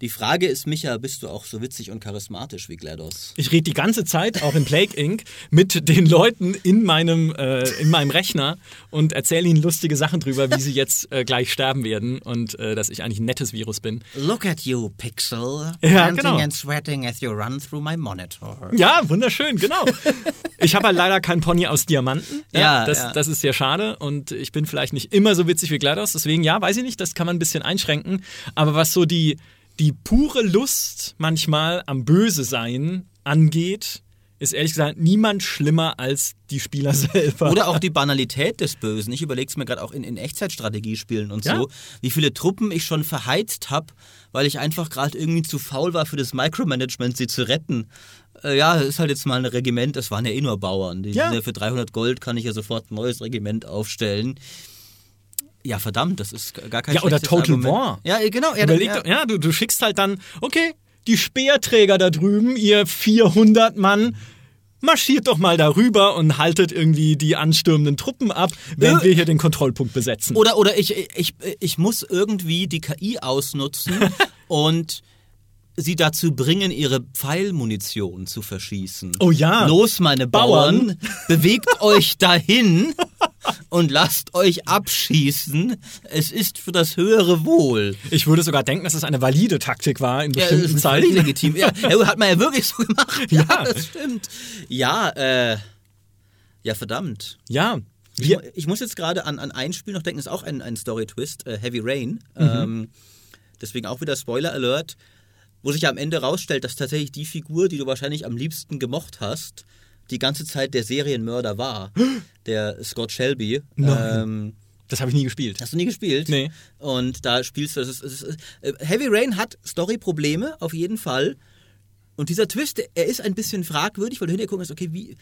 Die Frage ist, Micha, bist du auch so witzig und charismatisch wie GLaDOS? Ich rede die ganze Zeit, auch in Plague Inc., mit den Leuten in meinem, äh, in meinem Rechner und erzähle ihnen lustige Sachen drüber, wie sie jetzt äh, gleich sterben werden und äh, dass ich eigentlich ein nettes Virus bin. Look at you, Pixel. Ja, genau. and sweating as you run through my monitor. Ja, wunderschön, genau. Ich habe halt leider keinen Pony aus Diamanten. Ja, das, ja. das ist sehr schade und ich bin vielleicht nicht immer so witzig wie GLaDOS. Deswegen, ja, weiß ich nicht, das kann man ein bisschen einschränken. Aber was so die, die pure Lust manchmal am Böse sein angeht, ist ehrlich gesagt niemand schlimmer als die Spieler <laughs> selber. Oder auch die Banalität des Bösen. Ich überlege es mir gerade auch in, in Echtzeitstrategiespielen und Ja. so, wie viele Truppen ich schon verheizt habe, weil ich einfach gerade irgendwie zu faul war für das Micromanagement, sie zu retten. Äh, ja, ist halt jetzt mal ein Regiment, das waren ja eh nur Bauern. Die Ja. für 300 Gold kann ich ja sofort ein neues Regiment aufstellen. Ja, verdammt, das ist gar kein Ja, oder Total Argument. War. Ja, genau. Ja, Überleg ja. ja, du, du schickst halt dann, okay, die Speerträger da drüben, ihr 400 Mann, marschiert doch mal darüber und haltet irgendwie die anstürmenden Truppen ab, während Äh. wir hier den Kontrollpunkt besetzen. Oder, oder ich, ich, ich muss irgendwie die KI ausnutzen <laughs> und sie dazu bringen, ihre Pfeilmunition zu verschießen. Oh ja. Los, meine Bauern. Bauern, bewegt <laughs> euch dahin und lasst euch abschießen. Es ist für das höhere Wohl. Ich würde sogar denken, dass es eine valide Taktik war in Ja, bestimmten ist Zeiten. legitim. Ja, hat man ja wirklich so gemacht. <laughs> Ja, Ja. das stimmt. Ja, äh, ja, verdammt. Ja. Ich, ich muss jetzt gerade an, an ein Spiel noch denken, das ist auch ein, ein Story-Twist, äh, Heavy Rain. Mhm. Ähm, deswegen auch wieder Spoiler-Alert, wo sich ja am Ende rausstellt, dass tatsächlich die Figur, die du wahrscheinlich am liebsten gemocht hast, die ganze Zeit der Serienmörder war. <gasps> der Scott Shelby. Nein. Ähm, das habe ich nie gespielt. Hast du nie gespielt? Nee. Und da spielst du. Es ist, es ist, äh, Heavy Rain hat Story-Probleme, auf jeden Fall. Und dieser Twist, er ist ein bisschen fragwürdig, weil du hinterher gucken musst, okay, wie.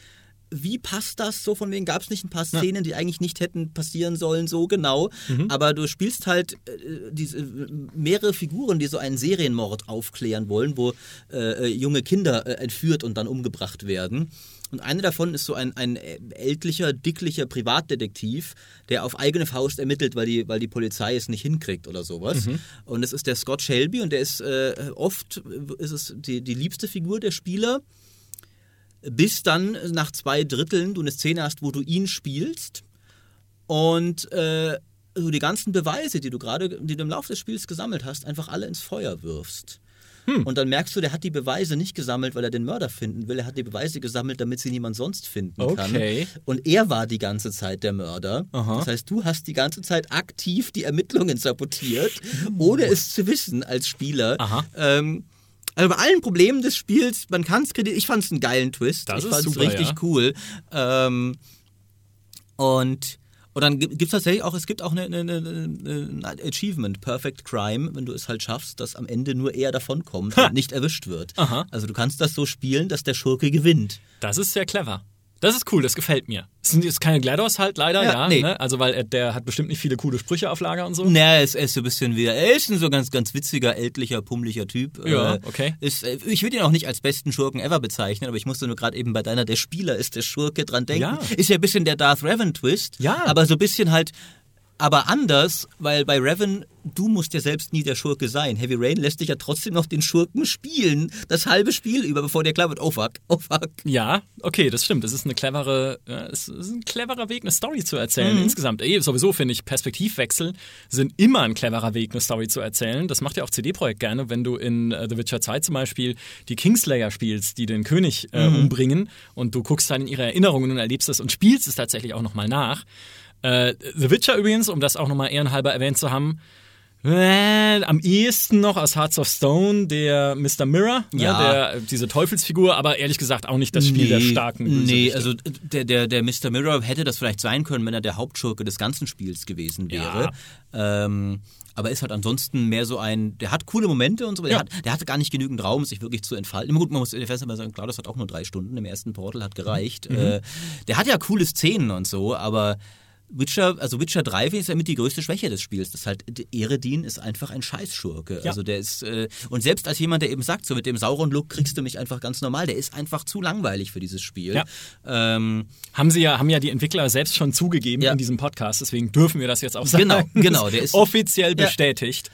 Wie passt das so? Von wegen gab es nicht ein paar Szenen, die eigentlich nicht hätten passieren sollen, so genau. Aber du spielst halt äh, diese äh, mehrere Figuren, die so einen Serienmord aufklären wollen, wo äh, äh, junge Kinder äh, entführt und dann umgebracht werden. Und eine davon ist so ein, ein ältlicher, dicklicher Privatdetektiv, der auf eigene Faust ermittelt, weil die, weil die Polizei es nicht hinkriegt oder sowas. Und es ist der Scott Shelby und der ist äh, oft ist es die, die liebste Figur der Spieler bis dann nach zwei Dritteln du eine Szene hast, wo du ihn spielst und äh, du die ganzen Beweise, die du gerade, die du im Laufe des Spiels gesammelt hast, einfach alle ins Feuer wirfst. Und dann merkst du, der hat die Beweise nicht gesammelt, weil er den Mörder finden will. Er hat die Beweise gesammelt, damit sie niemand sonst finden Okay. kann. Und er war die ganze Zeit der Mörder. Aha. Das heißt, du hast die ganze Zeit aktiv die Ermittlungen sabotiert, ohne es zu wissen als Spieler. Aha. Ähm, also bei allen Problemen des Spiels, man kann es kritisieren. Ich fand es einen geilen Twist. Das ich ist fand es richtig ja. cool. Ähm, und, und dann gibt es tatsächlich auch, es gibt auch ein Achievement, Perfect Crime, wenn du es halt schaffst, dass am Ende nur er davonkommt und nicht erwischt wird. Aha. Also du kannst das so spielen, dass der Schurke gewinnt. Das ist sehr clever. Das ist cool, das gefällt mir. Es sind jetzt keine GLaDOS halt leider, Ja, ja. nee. ne? Also weil er, der hat bestimmt nicht viele coole Sprüche auf Lager und so. Naja, er ist, er ist so ein bisschen wie, er ist ein so ganz, ganz witziger, ältlicher, pummeliger Typ. Ja, Äh, okay. Ist, äh, ich würde ihn auch nicht als besten Schurken ever bezeichnen, aber ich musste nur gerade eben bei deiner, der Spieler ist der Schurke dran denken. Ja. Ist ja ein bisschen der Darth Revan-Twist. Ja. Aber so ein bisschen halt, aber anders, weil bei Revan, du musst ja selbst nie der Schurke sein. Heavy Rain lässt dich ja trotzdem noch den Schurken spielen, das halbe Spiel über, bevor dir klar wird, oh fuck, oh fuck. Ja, okay, das stimmt. Das ist eine clevere, ja, ist ein cleverer Weg, eine Story zu erzählen. Mhm. Insgesamt, eh, sowieso finde ich, Perspektivwechsel sind immer ein cleverer Weg, eine Story zu erzählen. Das macht ja auch CD-Projekt gerne, wenn du in äh, The Witcher 2 zum Beispiel die Kingslayer spielst, die den König äh, Mhm. umbringen und du guckst dann in ihre Erinnerungen und erlebst es und spielst es tatsächlich auch nochmal nach. Äh, The Witcher übrigens, um das auch nochmal ehrenhalber erwähnt zu haben, äh, am ehesten noch aus Hearts of Stone der Mr. Mirror, ne, Ja. der, diese Teufelsfigur, aber ehrlich gesagt auch nicht das Spiel der starken Nee, Bösewichte. also der, der, der Mr. Mirror hätte das vielleicht sein können, wenn er der Hauptschurke des ganzen Spiels gewesen wäre. Ähm, aber ist halt ansonsten mehr so ein, der hat coole Momente und so, der, Ja. hat, der hatte gar nicht genügend Raum, sich wirklich zu entfalten. Immer gut, man muss fest mal sagen, klar, das hat auch nur drei Stunden im ersten Portal, hat gereicht. Mhm. Äh, der hat ja coole Szenen und so, aber Witcher, also Witcher 3 finde ich, ist ja mit die größte Schwäche des Spiels. Das ist halt, Eredin ist einfach ein Scheißschurke. Ja. Also der ist, äh, und selbst als jemand, der eben sagt, so mit dem Sauron-Look kriegst du mich einfach ganz normal, der ist einfach zu langweilig für dieses Spiel. Ja. Ähm, Haben sie ja, haben ja die Entwickler selbst schon zugegeben Ja. in diesem Podcast, deswegen dürfen wir das jetzt auch sagen. Genau, genau, Das der ist- offiziell bestätigt.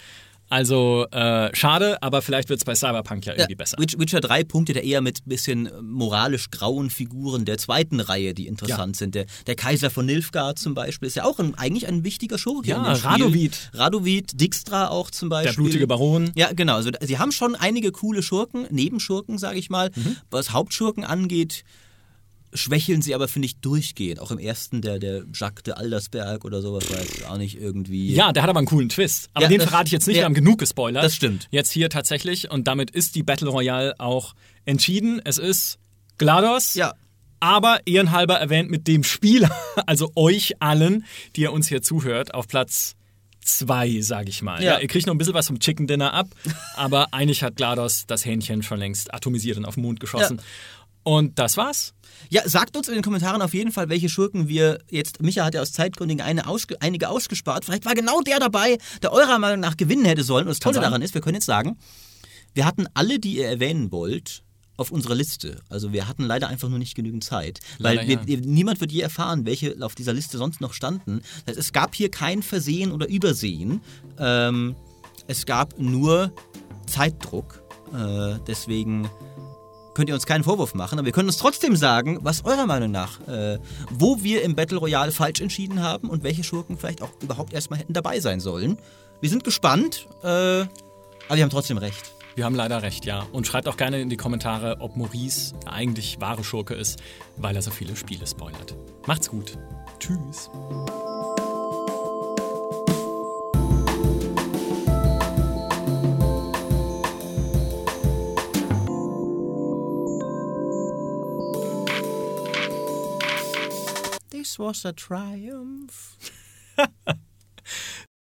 Also äh, schade, aber vielleicht wird es bei Cyberpunk ja irgendwie Ja, besser. Witch- Witcher 3 punktet er eher mit bisschen moralisch grauen Figuren der zweiten Reihe, die interessant Ja. sind. Der, der Kaiser von Nilfgaard zum Beispiel ist ja auch ein, eigentlich ein wichtiger Schurke. Ja. Radovid. Radovid, Dijkstra auch zum Beispiel. Der blutige Baron. Ja, genau. Also, sie haben schon einige coole Schurken, Nebenschurken, sage ich mal. Mhm. Was Hauptschurken angeht, schwächeln sie aber, finde ich, durchgehend. Auch im ersten, der, der Jacques de Aldersberg oder sowas, war jetzt auch nicht irgendwie. Ja, der hat aber einen coolen Twist. Aber Ja, den das- verrate ich jetzt nicht, ja. wir haben genug gespoilert. Das stimmt. Jetzt hier tatsächlich und damit ist die Battle Royale auch entschieden. Es ist GLaDOS. Ja. Aber ehrenhalber erwähnt mit dem Spieler, <laughs> also euch allen, die ihr uns hier zuhört, auf Platz zwei, sage ich mal. Ja. Ja. ihr kriegt noch ein bisschen was vom Chicken Dinner ab, <laughs> aber eigentlich hat GLaDOS das Hähnchen schon längst atomisiert und auf den Mond geschossen. Ja. Und das war's. Ja, sagt uns in den Kommentaren auf jeden Fall, welche Schurken wir jetzt. Micha hat ja aus Zeitgründen eine ausge, einige ausgespart. Vielleicht war genau der dabei, der eurer Meinung nach gewinnen hätte sollen. Und das Tolle sein. daran ist, wir können jetzt sagen, wir hatten alle, die ihr erwähnen wollt, auf unserer Liste. Also wir hatten leider einfach nur nicht genügend Zeit. Weil Leider, wir, niemand wird je erfahren, welche auf dieser Liste sonst noch standen. Das heißt, es gab hier kein Versehen oder Übersehen. Ähm, es gab nur Zeitdruck. Äh, deswegen könnt ihr uns keinen Vorwurf machen, aber wir können uns trotzdem sagen, was eurer Meinung nach, äh, wo wir im Battle Royale falsch entschieden haben und welche Schurken vielleicht auch überhaupt erstmal hätten dabei sein sollen. Wir sind gespannt, äh, aber wir haben trotzdem recht. Wir haben leider recht, ja. Und schreibt auch gerne in die Kommentare, ob Maurice eigentlich wahre Schurke ist, weil er so viele Spiele spoilert. Macht's gut. Tschüss. This was a triumph. <laughs>